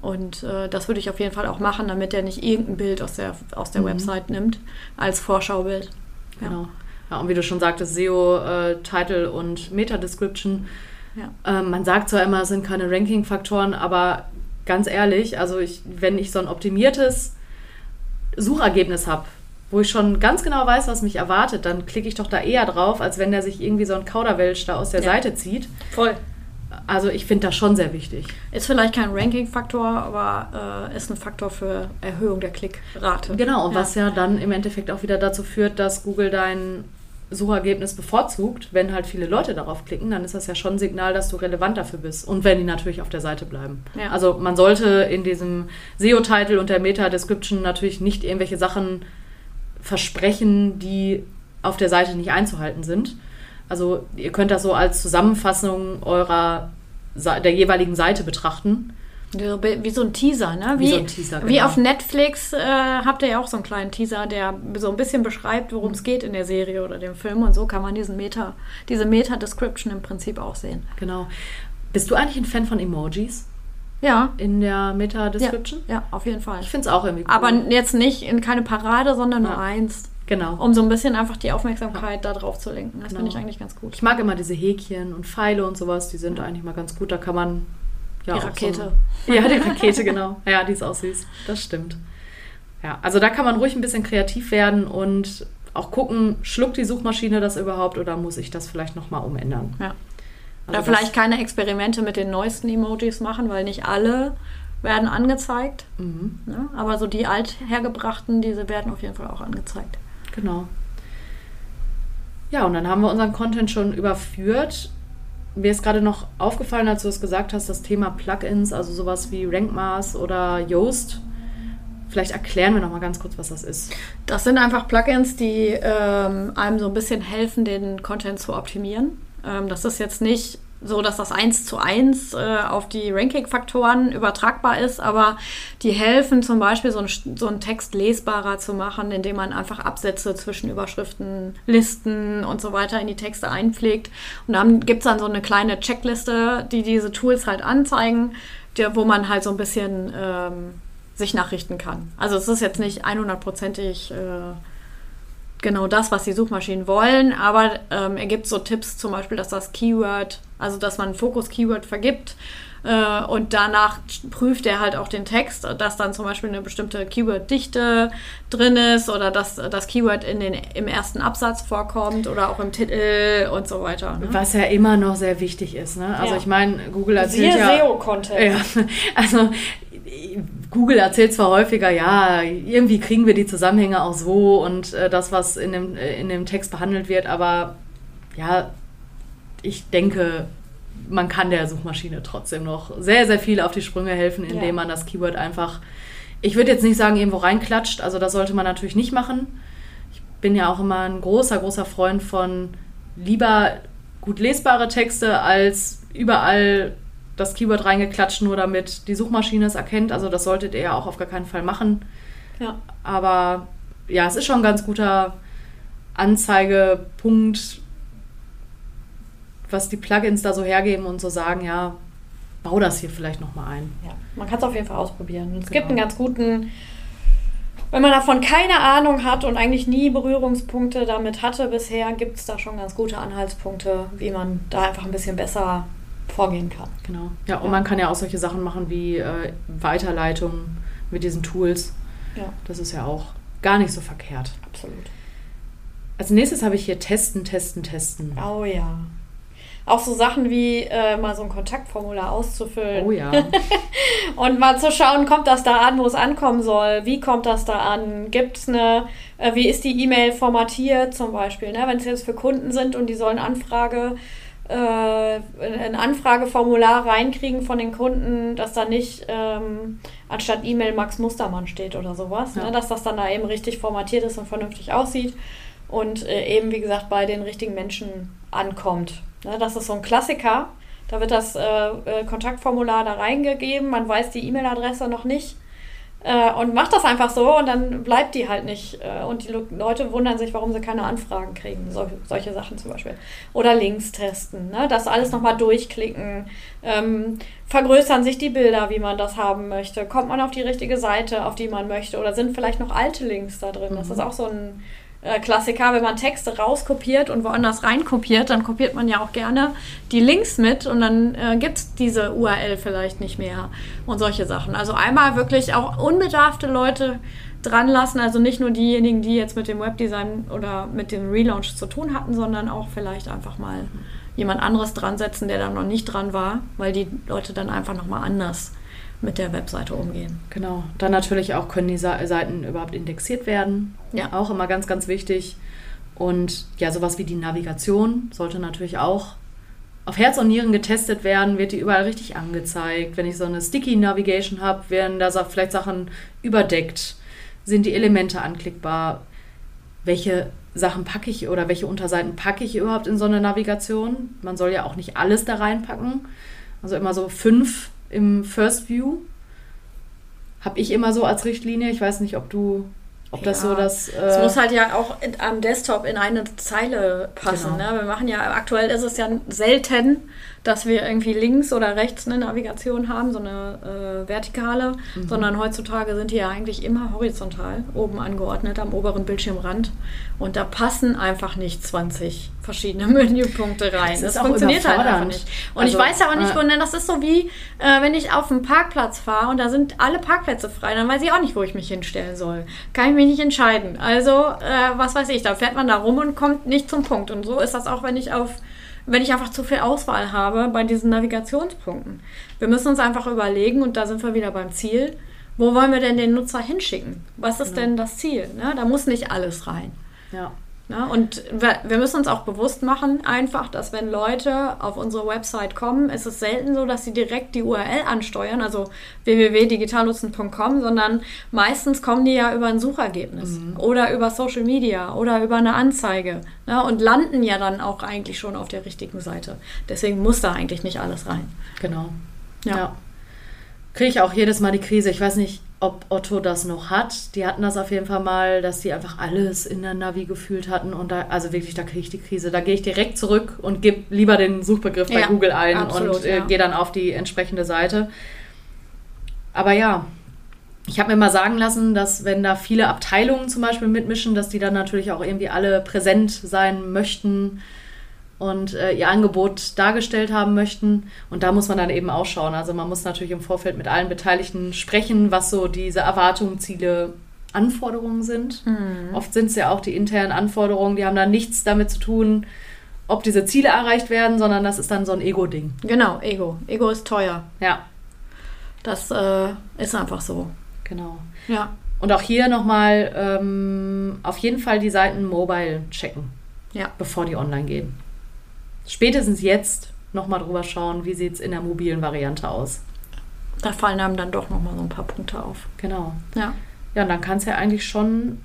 Und äh, das würde ich auf jeden Fall auch machen, damit er nicht irgendein Bild aus der, aus der mhm. Website nimmt als Vorschaubild. Ja. Genau. Ja, und wie du schon sagtest, SEO, äh, Title und Meta-Description. Ja. Ähm, man sagt zwar immer, es sind keine Ranking-Faktoren, aber ganz ehrlich, also ich, wenn ich so ein optimiertes Suchergebnis habe, wo ich schon ganz genau weiß, was mich erwartet, dann klicke ich doch da eher drauf, als wenn der sich irgendwie so ein Kauderwelsch da aus der ja. Seite zieht. Voll. Also ich finde das schon sehr wichtig. Ist vielleicht kein Ranking-Faktor, aber äh, ist ein Faktor für Erhöhung der Klickrate. Genau, und ja. was ja dann im Endeffekt auch wieder dazu führt, dass Google dein Suchergebnis bevorzugt, wenn halt viele Leute darauf klicken, dann ist das ja schon ein Signal, dass du relevant dafür bist. Und wenn die natürlich auf der Seite bleiben. Ja. Also man sollte in diesem SEO-Titel und der Meta-Description natürlich nicht irgendwelche Sachen versprechen, die auf der Seite nicht einzuhalten sind. Also ihr könnt das so als Zusammenfassung eurer der jeweiligen Seite betrachten. Wie so ein Teaser, ne? Wie, wie so ein Teaser, genau. Wie auf Netflix äh, habt ihr ja auch so einen kleinen Teaser, der so ein bisschen beschreibt, worum es geht in der Serie oder dem Film. Und so kann man diesen Meta, diese Meta-Description im Prinzip auch sehen. Genau. Bist du eigentlich ein Fan von Emojis? Ja. In der Meta-Description? Ja, ja, auf jeden Fall. Ich finde es auch irgendwie cool. Aber jetzt nicht in keine Parade, sondern nur eins. Genau. Um so ein bisschen einfach die Aufmerksamkeit ja. da drauf zu lenken. Das genau. finde ich eigentlich ganz gut. Ich mag immer diese Häkchen und Pfeile und sowas, die sind eigentlich mal ganz gut. Da kann man ja, die Rakete. So, ja, die Rakete, genau. Ja, die ist auch süß. Das stimmt. Ja, also da kann man ruhig ein bisschen kreativ werden und auch gucken, schluckt die Suchmaschine das überhaupt oder muss ich das vielleicht nochmal umändern? Ja. Also oder vielleicht keine Experimente mit den neuesten Emojis machen, weil nicht alle werden angezeigt. Mhm. Ne? aber so die althergebrachten, diese werden auf jeden Fall auch angezeigt. Genau. Ja, und dann haben wir unseren Content schon überführt mir ist gerade noch aufgefallen, als du es gesagt hast, das Thema Plugins, also sowas wie RankMaß oder Yoast. Vielleicht erklären wir noch mal ganz kurz, was das ist. Das sind einfach Plugins, die ähm, einem so ein bisschen helfen, den Content zu optimieren. Ähm, das ist jetzt nicht so dass das eins zu eins äh, auf die Ranking-Faktoren übertragbar ist, aber die helfen zum Beispiel, so, ein, so einen Text lesbarer zu machen, indem man einfach Absätze zwischen Überschriften, Listen und so weiter in die Texte einpflegt. Und dann gibt es dann so eine kleine Checkliste, die diese Tools halt anzeigen, der, wo man halt so ein bisschen ähm, sich nachrichten kann. Also es ist jetzt nicht 100%ig äh, genau das, was die Suchmaschinen wollen, aber ähm, er gibt so Tipps, zum Beispiel, dass das Keyword, also dass man Fokus-Keyword vergibt äh, und danach prüft er halt auch den Text, dass dann zum Beispiel eine bestimmte Keyword-Dichte drin ist oder dass das Keyword in den, im ersten Absatz vorkommt oder auch im Titel und so weiter. Ne? Was ja immer noch sehr wichtig ist. Ne? Also ja. ich meine, Google erzählt Sehr ja... SEO-Content. Ja, also Google erzählt zwar häufiger, ja, irgendwie kriegen wir die Zusammenhänge auch so und äh, das, was in dem, äh, in dem Text behandelt wird, aber ja, ich denke, man kann der Suchmaschine trotzdem noch sehr, sehr viel auf die Sprünge helfen, indem ja. man das Keyword einfach, ich würde jetzt nicht sagen, irgendwo reinklatscht, also das sollte man natürlich nicht machen. Ich bin ja auch immer ein großer, großer Freund von lieber gut lesbare Texte als überall das Keyword reingeklatscht, nur damit die Suchmaschine es erkennt. Also das solltet ihr ja auch auf gar keinen Fall machen. Ja. Aber ja, es ist schon ein ganz guter Anzeigepunkt, was die Plugins da so hergeben und so sagen, ja, baue das hier vielleicht nochmal ein. Ja, man kann es auf jeden Fall ausprobieren. Es Genau. gibt einen ganz guten, wenn man davon keine Ahnung hat und eigentlich nie Berührungspunkte damit hatte bisher, gibt es da schon ganz gute Anhaltspunkte, wie man da einfach ein bisschen besser vorgehen kann. Genau. Ja, und man kann ja auch solche Sachen machen wie äh, Weiterleitung mit diesen Tools. Ja, Das ist ja auch gar nicht so verkehrt. absolut. Als nächstes habe ich hier testen, testen, testen. Oh ja. Auch so Sachen wie äh, mal so ein Kontaktformular auszufüllen. Oh ja. Und mal zu schauen, kommt das da an, wo es ankommen soll? Wie kommt das da an? Gibt es eine, äh, wie ist die E-Mail formatiert zum Beispiel? Ne? Wenn es jetzt für Kunden sind und die sollen Anfrage, äh, ein Anfrageformular reinkriegen von den Kunden, dass da nicht ähm, anstatt E-Mail Max Mustermann steht oder sowas, Ja. ne? dass das dann da eben richtig formatiert ist und vernünftig aussieht und äh, eben, wie gesagt, bei den richtigen Menschen ankommt. Ne? Das ist so ein Klassiker. Da wird das äh, äh, Kontaktformular da reingegeben, man weiß die E-Mail-Adresse noch nicht äh, und macht das einfach so und dann bleibt die halt nicht. Äh, und die Leute wundern sich, warum sie keine Anfragen kriegen. Solche, solche Sachen zum Beispiel. Oder Links testen, ne? das alles nochmal durchklicken. Ähm, vergrößern sich die Bilder, wie man das haben möchte. Kommt man auf die richtige Seite, auf die man möchte? Oder sind vielleicht noch alte Links da drin? Das ist auch so ein Klassiker, wenn man Texte rauskopiert und woanders reinkopiert, dann kopiert man ja auch gerne die Links mit und dann äh, gibt es diese URL vielleicht nicht mehr und solche Sachen. Also einmal wirklich auch unbedarfte Leute dran lassen, also nicht nur diejenigen, die jetzt mit dem Webdesign oder mit dem Relaunch zu tun hatten, sondern auch vielleicht einfach mal jemand anderes dran setzen, der da noch nicht dran war, weil die Leute dann einfach nochmal anders mit der Webseite umgehen. Genau. Dann natürlich auch können die Seiten überhaupt indexiert werden. Ja. Auch immer ganz, ganz wichtig. Und ja, sowas wie die Navigation sollte natürlich auch auf Herz und Nieren getestet werden. Wird die überall richtig angezeigt? Wenn ich so eine Sticky Navigation habe, werden da vielleicht Sachen überdeckt? Sind die Elemente anklickbar? Welche Sachen packe ich oder welche Unterseiten packe ich überhaupt in so eine Navigation? Man soll ja auch nicht alles da reinpacken. Also immer so fünf im First View. Habe ich immer so als Richtlinie. Ich weiß nicht, ob du, ob das Ja. so das. Es Äh, muss halt ja auch in, am Desktop in eine Zeile passen. Genau. Ne? Wir machen ja, aktuell ist es ja selten, dass wir irgendwie links oder rechts eine Navigation haben, so eine äh, vertikale, Mhm. sondern heutzutage sind die ja eigentlich immer horizontal, oben angeordnet am oberen Bildschirmrand. Und da passen einfach nicht 20 verschiedene Menüpunkte rein. Das Das, funktioniert halt einfach nicht. Und Also, ich weiß ja auch nicht, äh, wo, denn das ist so wie, äh, wenn ich auf einen Parkplatz fahre und da sind alle Parkplätze frei, dann weiß ich auch nicht, wo ich mich hinstellen soll. Kann ich mich nicht entscheiden. Also, äh, was weiß ich, da fährt man da rum und kommt nicht zum Punkt. Und so ist das auch, wenn ich auf wenn ich einfach zu viel Auswahl habe bei diesen Navigationspunkten. Wir müssen uns einfach überlegen, und da sind wir wieder beim Ziel, wo wollen wir denn den Nutzer hinschicken? Was ist denn das Ziel? Ne? Da muss nicht alles rein. ja. Ne? Und wir, müssen uns auch bewusst machen, einfach, dass wenn Leute auf unsere Website kommen, ist es selten so, dass sie direkt die URL ansteuern, also www.digitalnutzen.com, sondern meistens kommen die ja über ein Suchergebnis oder über Social Media oder über eine Anzeige ne? und landen ja dann auch eigentlich schon auf der richtigen Seite. Deswegen muss da eigentlich nicht alles rein. Genau. Ja. Ja. Kriege ich auch jedes Mal die Krise. Ich weiß nicht, ob Otto das noch hat. Die hatten das auf jeden Fall mal, dass die einfach alles in der Navi gefühlt hatten. Und da, also wirklich, da kriege ich die Krise. Da gehe ich direkt zurück und gebe lieber den Suchbegriff bei Ja, Google ein absolut, und äh, ja. gehe dann auf die entsprechende Seite. Aber ja, ich habe mir mal sagen lassen, dass wenn da viele Abteilungen zum Beispiel mitmischen, dass die dann natürlich auch irgendwie alle präsent sein möchten und äh, ihr Angebot dargestellt haben möchten. Und da muss man dann eben auch schauen. Also man muss natürlich im Vorfeld mit allen Beteiligten sprechen, was so diese Erwartungen, Ziele, Anforderungen sind. Oft sind es ja auch die internen Anforderungen, die haben dann nichts damit zu tun, ob diese Ziele erreicht werden, sondern das ist dann so ein Ego-Ding. Genau, Ego. Ego ist teuer. Ja, Das äh, ist einfach so. genau. Ja. Und auch hier nochmal ähm, auf jeden Fall die Seiten mobile checken, Ja. bevor die online gehen. Spätestens jetzt nochmal drüber schauen, wie sieht es in der mobilen Variante aus. Da fallen einem dann doch nochmal so ein paar Punkte auf. Genau. Ja. Ja, und dann kann es ja eigentlich schon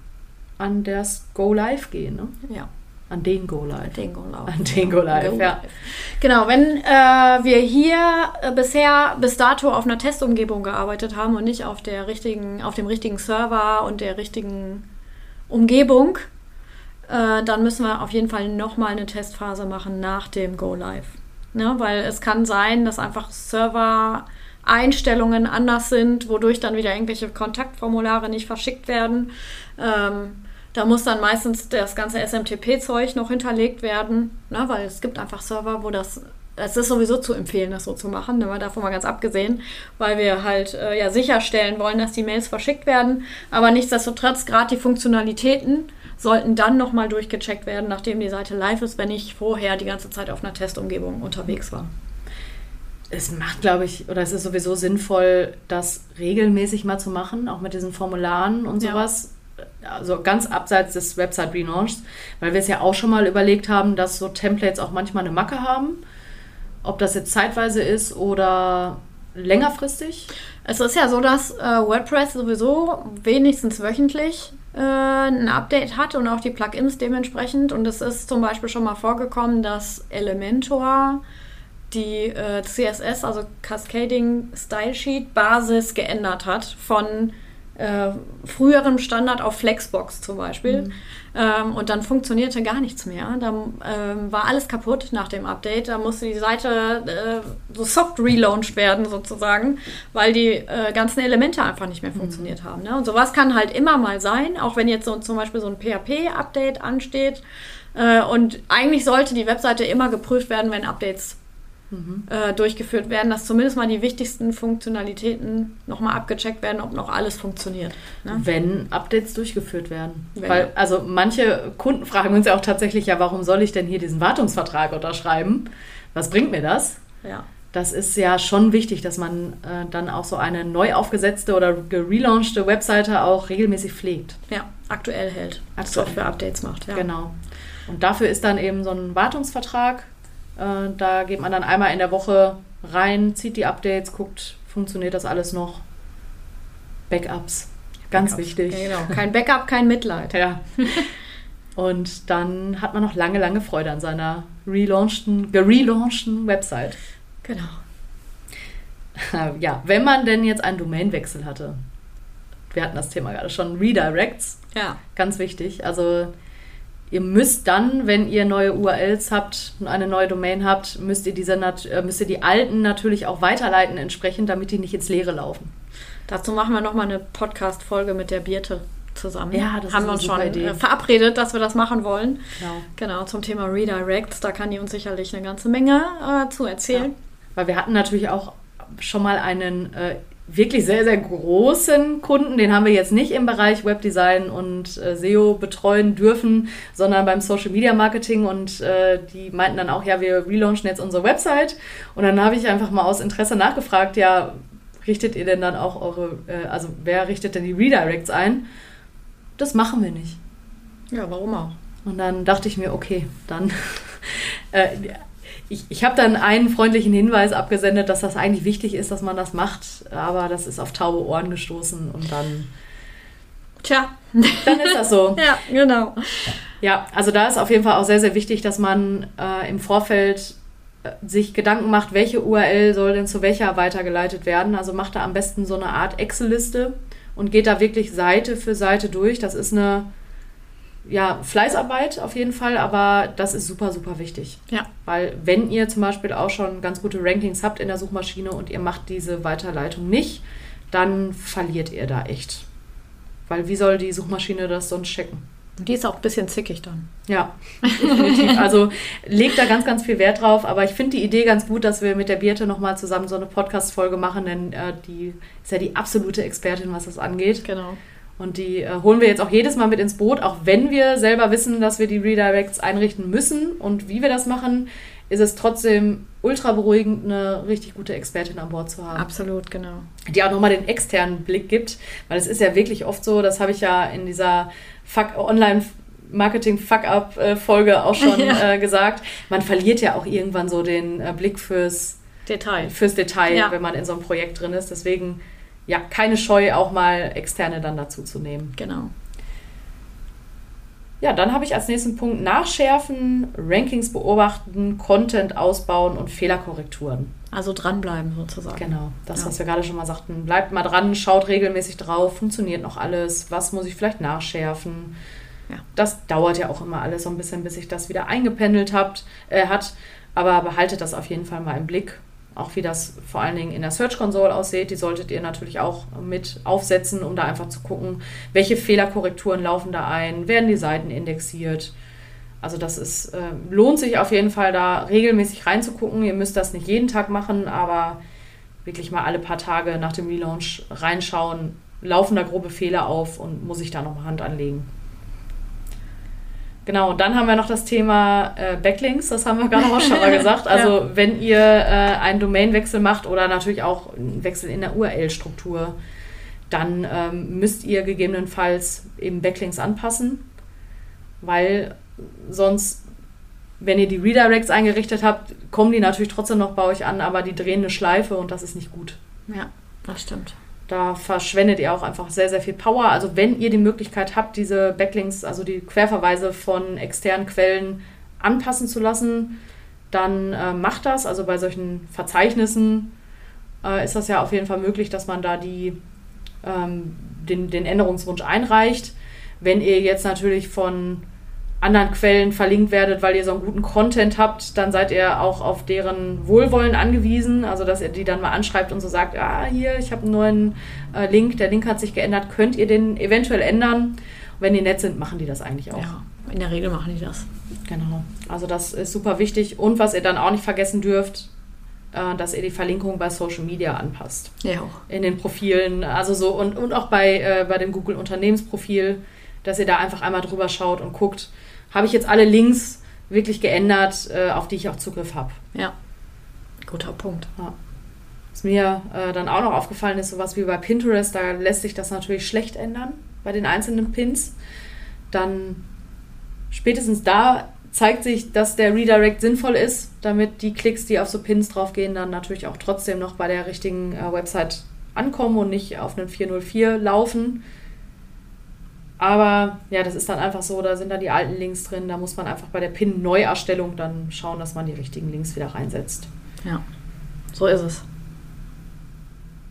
an das Go Live gehen, ne? Ja. An den Go Live. Den Go Live. An den Go Live, Go ja. Live. Genau, wenn äh, wir hier äh, bisher bis dato auf einer Testumgebung gearbeitet haben und nicht auf der richtigen, auf dem richtigen Server und der richtigen Umgebung, äh, dann müssen wir auf jeden Fall nochmal eine Testphase machen nach dem Go Live. Ne? Weil es kann sein, dass einfach Server-Einstellungen anders sind, wodurch dann wieder irgendwelche Kontaktformulare nicht verschickt werden. Ähm, da muss dann meistens das ganze SMTP-Zeug noch hinterlegt werden, ne? weil es gibt einfach Server, wo das es ist sowieso zu empfehlen, das so zu machen, ne, davon mal ganz abgesehen, weil wir halt äh, ja sicherstellen wollen, dass die Mails verschickt werden. Aber nichtsdestotrotz, gerade die Funktionalitäten sollten dann nochmal durchgecheckt werden, nachdem die Seite live ist, wenn ich vorher die ganze Zeit auf einer Testumgebung unterwegs war. Es macht, glaube ich, oder es ist sowieso sinnvoll, das regelmäßig mal zu machen, auch mit diesen Formularen und sowas. Ja. Also ganz abseits des Website-Relaunchs, weil wir es ja auch schon mal überlegt haben, dass so Templates auch manchmal eine Macke haben ob das jetzt zeitweise ist oder längerfristig? Es ist ja so, dass äh, WordPress sowieso wenigstens wöchentlich äh, ein Update hat und auch die Plugins dementsprechend. Und es ist zum Beispiel schon mal vorgekommen, dass Elementor die äh, CSS, also Cascading Style Sheet Basis geändert hat von äh, früherem Standard auf Flexbox zum Beispiel. Mhm. Ähm, und dann funktionierte gar nichts mehr. Da ähm, war alles kaputt nach dem Update. Da musste die Seite äh, so soft relaunched werden sozusagen, weil die äh, ganzen Elemente einfach nicht mehr mhm. funktioniert haben. Ne? Und sowas kann halt immer mal sein, auch wenn jetzt so zum Beispiel so ein PHP-Update ansteht. Äh, und eigentlich sollte die Webseite immer geprüft werden, wenn Updates mhm. äh, durchgeführt werden, dass zumindest mal die wichtigsten Funktionalitäten nochmal abgecheckt werden, ob noch alles funktioniert. Ne? Wenn Updates durchgeführt werden. Wenn. Weil, also manche Kunden fragen uns ja auch tatsächlich, ja, warum soll ich denn hier diesen Wartungsvertrag unterschreiben? Was bringt mir das? Ja. Das ist ja schon wichtig, dass man äh, dann auch so eine neu aufgesetzte oder gelaunchte Webseite auch regelmäßig pflegt. Ja, aktuell hält. Aktuell. für Updates macht. Ja. Genau. Und dafür ist dann eben so ein Wartungsvertrag äh, da geht man dann einmal in der Woche rein, zieht die Updates, guckt, funktioniert das alles noch. Backups, ganz Backups. wichtig. Ja, genau, kein Backup, kein Mitleid. ja. Und dann hat man noch lange, lange Freude an seiner relaunchten, gerelaunchten Website. Genau. Ja, wenn man denn jetzt einen Domainwechsel hatte, wir hatten das Thema gerade schon, Redirects. Ja. Ganz wichtig. Also Ihr müsst dann, wenn ihr neue URLs habt und eine neue Domain habt, müsst ihr, diese, äh, müsst ihr die alten natürlich auch weiterleiten entsprechend, damit die nicht ins Leere laufen. Dazu machen wir nochmal eine Podcast-Folge mit der Birte zusammen. Ja, das haben wir uns schon Idee. verabredet, dass wir das machen wollen. Genau. genau, zum Thema Redirects. Da kann die uns sicherlich eine ganze Menge äh, zu erzählen. Ja. Weil wir hatten natürlich auch schon mal einen äh, wirklich sehr, sehr großen Kunden, den haben wir jetzt nicht im Bereich Webdesign und äh, SEO betreuen dürfen, sondern beim Social Media Marketing und äh, die meinten dann auch, ja, wir relaunchen jetzt unsere Website und dann habe ich einfach mal aus Interesse nachgefragt, ja, richtet ihr denn dann auch eure, äh, also wer richtet denn die Redirects ein? Das machen wir nicht. Ja, warum auch? Und dann dachte ich mir, okay, dann äh, ich, ich habe dann einen freundlichen Hinweis abgesendet, dass das eigentlich wichtig ist, dass man das macht, aber das ist auf taube Ohren gestoßen und dann. Tja. Dann ist das so. ja, genau. Ja, also da ist auf jeden Fall auch sehr, sehr wichtig, dass man äh, im Vorfeld äh, sich Gedanken macht, welche URL soll denn zu welcher weitergeleitet werden. Also macht da am besten so eine Art Excel-Liste und geht da wirklich Seite für Seite durch. Das ist eine ja, Fleißarbeit auf jeden Fall, aber das ist super, super wichtig. Ja. Weil wenn ihr zum Beispiel auch schon ganz gute Rankings habt in der Suchmaschine und ihr macht diese Weiterleitung nicht, dann verliert ihr da echt. Weil wie soll die Suchmaschine das sonst checken? Die ist auch ein bisschen zickig dann. Ja, definitiv. also legt da ganz, ganz viel Wert drauf. Aber ich finde die Idee ganz gut, dass wir mit der Birte nochmal zusammen so eine Podcast-Folge machen, denn äh, die ist ja die absolute Expertin, was das angeht. Genau. Und die äh, holen wir jetzt auch jedes Mal mit ins Boot, auch wenn wir selber wissen, dass wir die Redirects einrichten müssen. Und wie wir das machen, ist es trotzdem ultra beruhigend, eine richtig gute Expertin an Bord zu haben. Absolut, genau. Die auch nochmal den externen Blick gibt, weil es ist ja wirklich oft so, das habe ich ja in dieser Online- Marketing Fuck-up Folge auch schon ja. äh, gesagt. Man verliert ja auch irgendwann so den äh, Blick fürs Detail, fürs Detail ja. wenn man in so einem Projekt drin ist. Deswegen ja, keine Scheu, auch mal Externe dann dazu zu nehmen. Genau. Ja, dann habe ich als nächsten Punkt Nachschärfen, Rankings beobachten, Content ausbauen und Fehlerkorrekturen. Also dranbleiben sozusagen. Genau, das, ja. was wir gerade schon mal sagten. Bleibt mal dran, schaut regelmäßig drauf, funktioniert noch alles, was muss ich vielleicht nachschärfen. Ja. Das dauert ja auch immer alles so ein bisschen, bis sich das wieder eingependelt habt, äh, hat. Aber behaltet das auf jeden Fall mal im Blick. Auch wie das vor allen Dingen in der Search Console aussieht, die solltet ihr natürlich auch mit aufsetzen, um da einfach zu gucken, welche Fehlerkorrekturen laufen da ein, werden die Seiten indexiert. Also das ist, äh, lohnt sich auf jeden Fall da regelmäßig reinzugucken. Ihr müsst das nicht jeden Tag machen, aber wirklich mal alle paar Tage nach dem Relaunch reinschauen, laufen da grobe Fehler auf und muss ich da nochmal Hand anlegen. Genau, und dann haben wir noch das Thema äh, Backlinks, das haben wir gerade auch schon mal gesagt. Also ja. wenn ihr äh, einen Domainwechsel macht oder natürlich auch einen Wechsel in der URL-Struktur, dann ähm, müsst ihr gegebenenfalls eben Backlinks anpassen, weil sonst, wenn ihr die Redirects eingerichtet habt, kommen die natürlich trotzdem noch bei euch an, aber die drehen eine Schleife und das ist nicht gut. Ja, das stimmt. Da verschwendet ihr auch einfach sehr, sehr viel Power. Also wenn ihr die Möglichkeit habt, diese Backlinks, also die Querverweise von externen Quellen anpassen zu lassen, dann äh, macht das. Also bei solchen Verzeichnissen äh, ist das ja auf jeden Fall möglich, dass man da die, ähm, den, den Änderungswunsch einreicht. Wenn ihr jetzt natürlich von anderen Quellen verlinkt werdet, weil ihr so einen guten Content habt, dann seid ihr auch auf deren Wohlwollen angewiesen. Also, dass ihr die dann mal anschreibt und so sagt, ah, hier, ich habe einen neuen äh, Link, der Link hat sich geändert, könnt ihr den eventuell ändern? Und wenn die nett sind, machen die das eigentlich auch. Ja, in der Regel machen die das. Genau. Also, das ist super wichtig. Und was ihr dann auch nicht vergessen dürft, äh, dass ihr die Verlinkung bei Social Media anpasst. Ja. In den Profilen, also so und, und auch bei, äh, bei dem Google Unternehmensprofil, dass ihr da einfach einmal drüber schaut und guckt, habe ich jetzt alle Links wirklich geändert, äh, auf die ich auch Zugriff habe. Ja, guter Punkt. Ja. Was mir äh, dann auch noch aufgefallen ist, sowas wie bei Pinterest, da lässt sich das natürlich schlecht ändern bei den einzelnen Pins. Dann spätestens da zeigt sich, dass der Redirect sinnvoll ist, damit die Klicks, die auf so Pins draufgehen, dann natürlich auch trotzdem noch bei der richtigen äh, Website ankommen und nicht auf einen 404 laufen. Aber ja, das ist dann einfach so, da sind dann die alten Links drin. Da muss man einfach bei der PIN-Neuerstellung dann schauen, dass man die richtigen Links wieder reinsetzt. Ja, so ist es.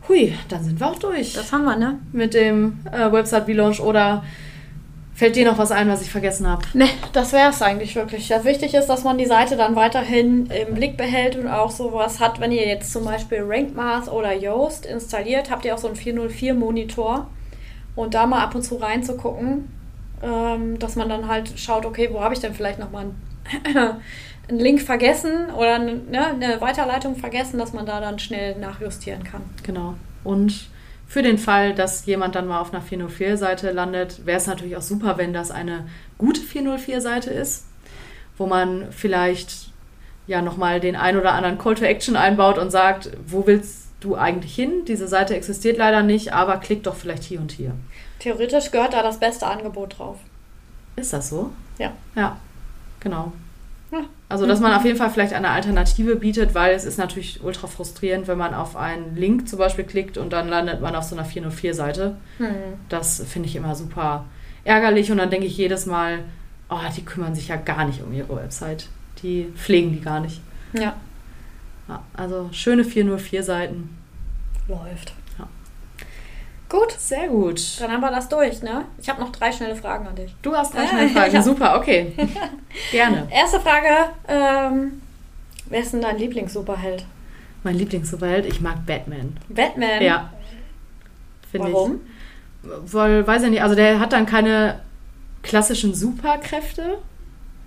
Hui, dann sind wir auch durch. Das haben wir, ne? Mit dem äh, Website-Relaunch oder fällt dir noch was ein, was ich vergessen habe? Ne, das wäre es eigentlich wirklich. Das wichtig ist, dass man die Seite dann weiterhin im Blick behält und auch sowas hat, wenn ihr jetzt zum Beispiel RankMath oder Yoast installiert, habt ihr auch so einen 404-Monitor und da mal ab und zu reinzugucken, ähm, dass man dann halt schaut, okay, wo habe ich denn vielleicht nochmal einen, einen Link vergessen oder eine, ne, eine Weiterleitung vergessen, dass man da dann schnell nachjustieren kann. Genau. Und für den Fall, dass jemand dann mal auf einer 404-Seite landet, wäre es natürlich auch super, wenn das eine gute 404-Seite ist, wo man vielleicht ja nochmal den ein oder anderen Call to Action einbaut und sagt, wo willst du eigentlich hin? Diese Seite existiert leider nicht, aber klick doch vielleicht hier und hier. Theoretisch gehört da das beste Angebot drauf. Ist das so? Ja. Ja, genau. Also, dass man auf jeden Fall vielleicht eine Alternative bietet, weil es ist natürlich ultra frustrierend, wenn man auf einen Link zum Beispiel klickt und dann landet man auf so einer 404-Seite. Mhm. Das finde ich immer super ärgerlich und dann denke ich jedes Mal, oh, die kümmern sich ja gar nicht um ihre Website. Die pflegen die gar nicht. Ja. Ja, also schöne 404 Seiten. Läuft. Ja. Gut. Sehr gut. Dann haben wir das durch, ne? Ich habe noch drei schnelle Fragen an dich. Du hast drei schnelle Fragen. Super, okay. Gerne. Erste Frage: ähm, Wer ist denn dein Lieblings-Superheld? Mein Lieblings-Superheld? Ich mag Batman. Batman? Ja. Warum? Ich. Weil, weiß ich nicht, also der hat dann keine klassischen Superkräfte,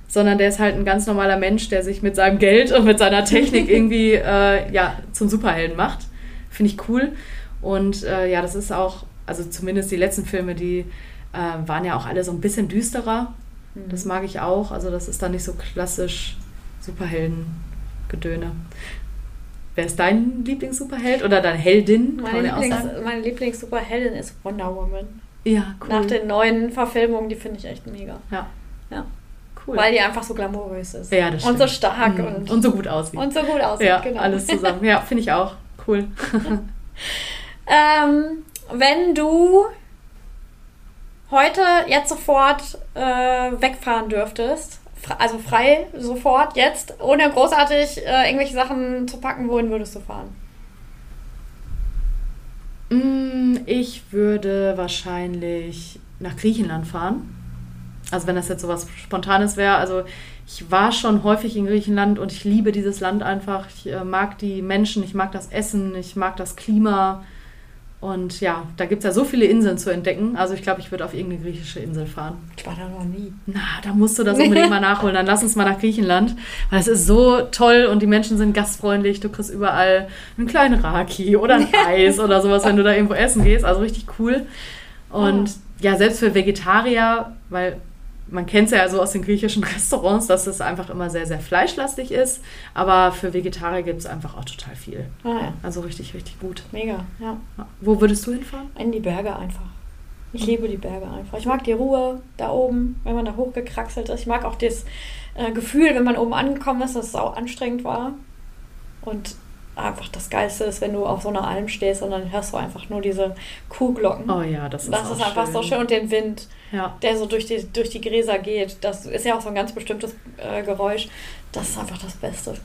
sondern der ist halt ein ganz normaler Mensch, der sich mit seinem Geld und mit seiner Technik irgendwie äh, ja, zum Superhelden macht. Finde ich cool. Und äh, ja, das ist auch, also zumindest die letzten Filme, die äh, waren ja auch alle so ein bisschen düsterer. Mhm. Das mag ich auch. Also das ist dann nicht so klassisch Superhelden-Gedöne. Wer ist dein Lieblings-Superheld oder deine Heldin? Meine, Lieblings, meine Lieblings-Superheldin ist Wonder Woman. Ja, cool. Nach den neuen Verfilmungen, die finde ich echt mega. Ja. Ja. Cool. Weil die einfach so glamourös ist. Ja, das stimmt. Und so stark. Mhm. Und, und so gut aussieht. Und so gut aussieht, ja, genau. alles zusammen. Ja, finde ich auch. Cool. ähm, wenn du heute jetzt sofort äh, wegfahren dürftest, also frei sofort, jetzt, ohne großartig äh, irgendwelche Sachen zu packen, wohin würdest du fahren? Mm, ich würde wahrscheinlich nach Griechenland fahren Also wenn das jetzt so was Spontanes wäre, also ich war schon häufig in Griechenland und ich liebe dieses Land einfach. Ich äh, mag die Menschen, ich mag das Essen, ich mag das Klima. Und ja, da gibt es ja so viele Inseln zu entdecken. Also ich glaube, ich würde auf irgendeine griechische Insel fahren. Ich war da noch nie. Na, da musst du das unbedingt mal nachholen. Dann lass uns mal nach Griechenland. Weil es ist so toll und die Menschen sind gastfreundlich. Du kriegst überall einen kleinen Raki oder ein Eis oder sowas, wenn du da irgendwo essen gehst. Also richtig cool. Und oh. ja, selbst für Vegetarier, weil man kennt es ja so aus den griechischen Restaurants, dass es einfach immer sehr, sehr fleischlastig ist. Aber für Vegetarier gibt es einfach auch total viel. Ah, ja. Also richtig, richtig gut. Mega, ja. Wo würdest du hinfahren? In die Berge einfach. Ich liebe die Berge einfach. Ich mag die Ruhe da oben, wenn man da hochgekraxelt ist. Ich mag auch das äh, Gefühl, wenn man oben angekommen ist, dass es auch anstrengend war. Und einfach das Geilste ist, wenn du auf so einer Alm stehst und dann hörst du einfach nur diese Kuhglocken. Oh ja, das ist Das ist einfach schön. so schön. Und den Wind, ja. der so durch die, durch die Gräser geht. Das ist ja auch so ein ganz bestimmtes äh, Geräusch. Das ist einfach das Beste.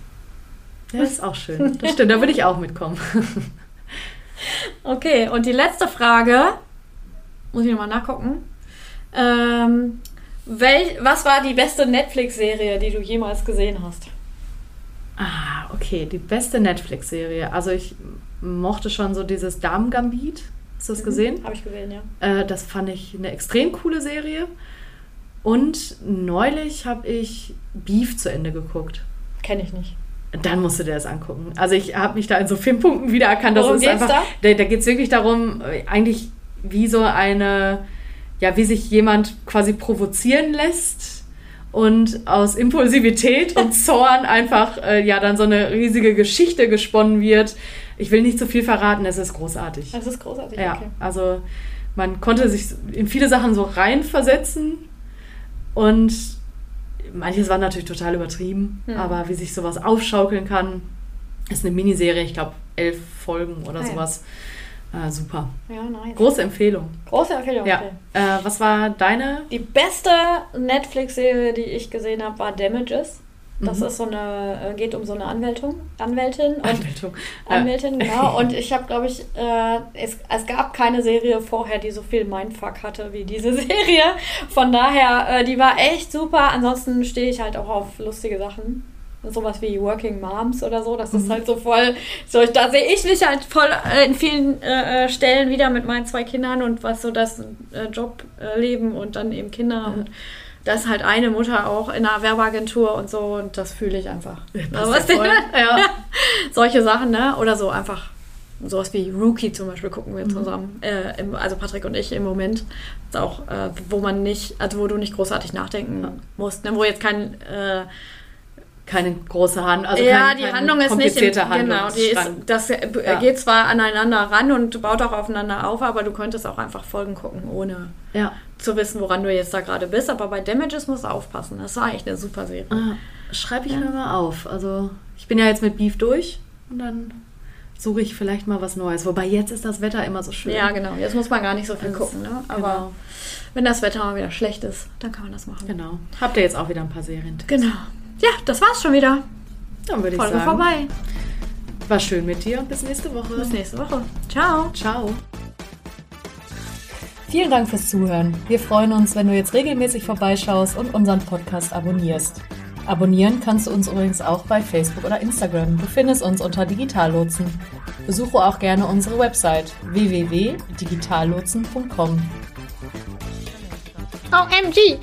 Ja, das ist auch schön. Das stimmt, da würde ich auch mitkommen. okay, und die letzte Frage, muss ich nochmal nachgucken. Ähm, welch, was war die beste Netflix-Serie, die du jemals gesehen hast? Ah, okay, die beste Netflix-Serie. Also ich mochte schon so dieses Damen-Gambit. Hast du das mhm, gesehen? Habe ich gesehen, ja. Äh, das fand ich eine extrem coole Serie. Und neulich habe ich Beef zu Ende geguckt. Kenne ich nicht. Dann musst du dir das angucken. Also ich habe mich da in so vielen Punkten wiedererkannt. Das Worum ist einfach, da, da, da geht es wirklich darum, äh, eigentlich wie so eine, ja, wie sich jemand quasi provozieren lässt und aus Impulsivität und Zorn einfach äh, ja dann so eine riesige Geschichte gesponnen wird. Ich will nicht zu viel verraten, es ist großartig. Es ist großartig, ja. Okay. Also man konnte sich in viele Sachen so reinversetzen und manches war natürlich total übertrieben, hm. aber wie sich sowas aufschaukeln kann, ist eine Miniserie, ich glaube elf Folgen oder ah, sowas. Ja. Ah, super. Ja, nice. Große Empfehlung. Große Empfehlung. Ja. Okay. Äh, was war deine? Die beste Netflix-Serie, die ich gesehen habe, war Damages. Das mhm. ist so eine, äh, geht um so eine Anwältung, Anwältin. Und Anwältung. Anwältin, genau. Und ich habe, glaube ich, äh, es, es gab keine Serie vorher, die so viel Mindfuck hatte wie diese Serie. Von daher, äh, die war echt super. Ansonsten stehe ich halt auch auf lustige Sachen sowas wie Working Moms oder so. Das ist mhm. halt so voll, so, da sehe ich mich halt voll äh, in vielen äh, äh, Stellen wieder mit meinen zwei Kindern und was so das äh, Jobleben und dann eben Kinder und da ist halt eine Mutter auch in einer Werbeagentur und so und das fühle ich einfach. Ja, was ja, ja. Solche Sachen, ne? Oder so einfach sowas wie Rookie zum Beispiel gucken wir mhm. zusammen, äh, im, also Patrick und ich im Moment. Auch, äh, wo man nicht, also wo du nicht großarartig nachdenken musst, ne? wo jetzt kein äh, keine große Hand, also ja, kein, die Handlung ist nicht im, genau, die ist, das ja. geht zwar aneinander ran und baut auch aufeinander auf, aber du könntest auch einfach Folgen gucken, ohne ja. zu wissen, woran du jetzt da gerade bist. Aber bei Damages musst du aufpassen. Das war echt eine super Serie. Ah, Schreibe ich ja. mir mal auf. Also ich bin ja jetzt mit Beef durch und dann suche ich vielleicht mal was Neues. Wobei jetzt ist das Wetter immer so schön. Ja, genau. Jetzt muss man gar nicht so viel also, gucken. Ne? Aber genau. wenn das Wetter mal wieder schlecht ist, dann kann man das machen. Genau. Habt ihr jetzt auch wieder ein paar Serien? Genau. Ja, das war's schon wieder. Dann würde ich Folge sagen. vorbei. War schön mit dir. Bis nächste Woche. Bis nächste Woche. Ciao. Ciao. Vielen Dank fürs Zuhören. Wir freuen uns, wenn du jetzt regelmäßig vorbeischaust und unseren Podcast abonnierst. Abonnieren kannst du uns übrigens auch bei Facebook oder Instagram. Du findest uns unter Digitallotsen. Besuche auch gerne unsere Website www.digitallotsen.com. OMG!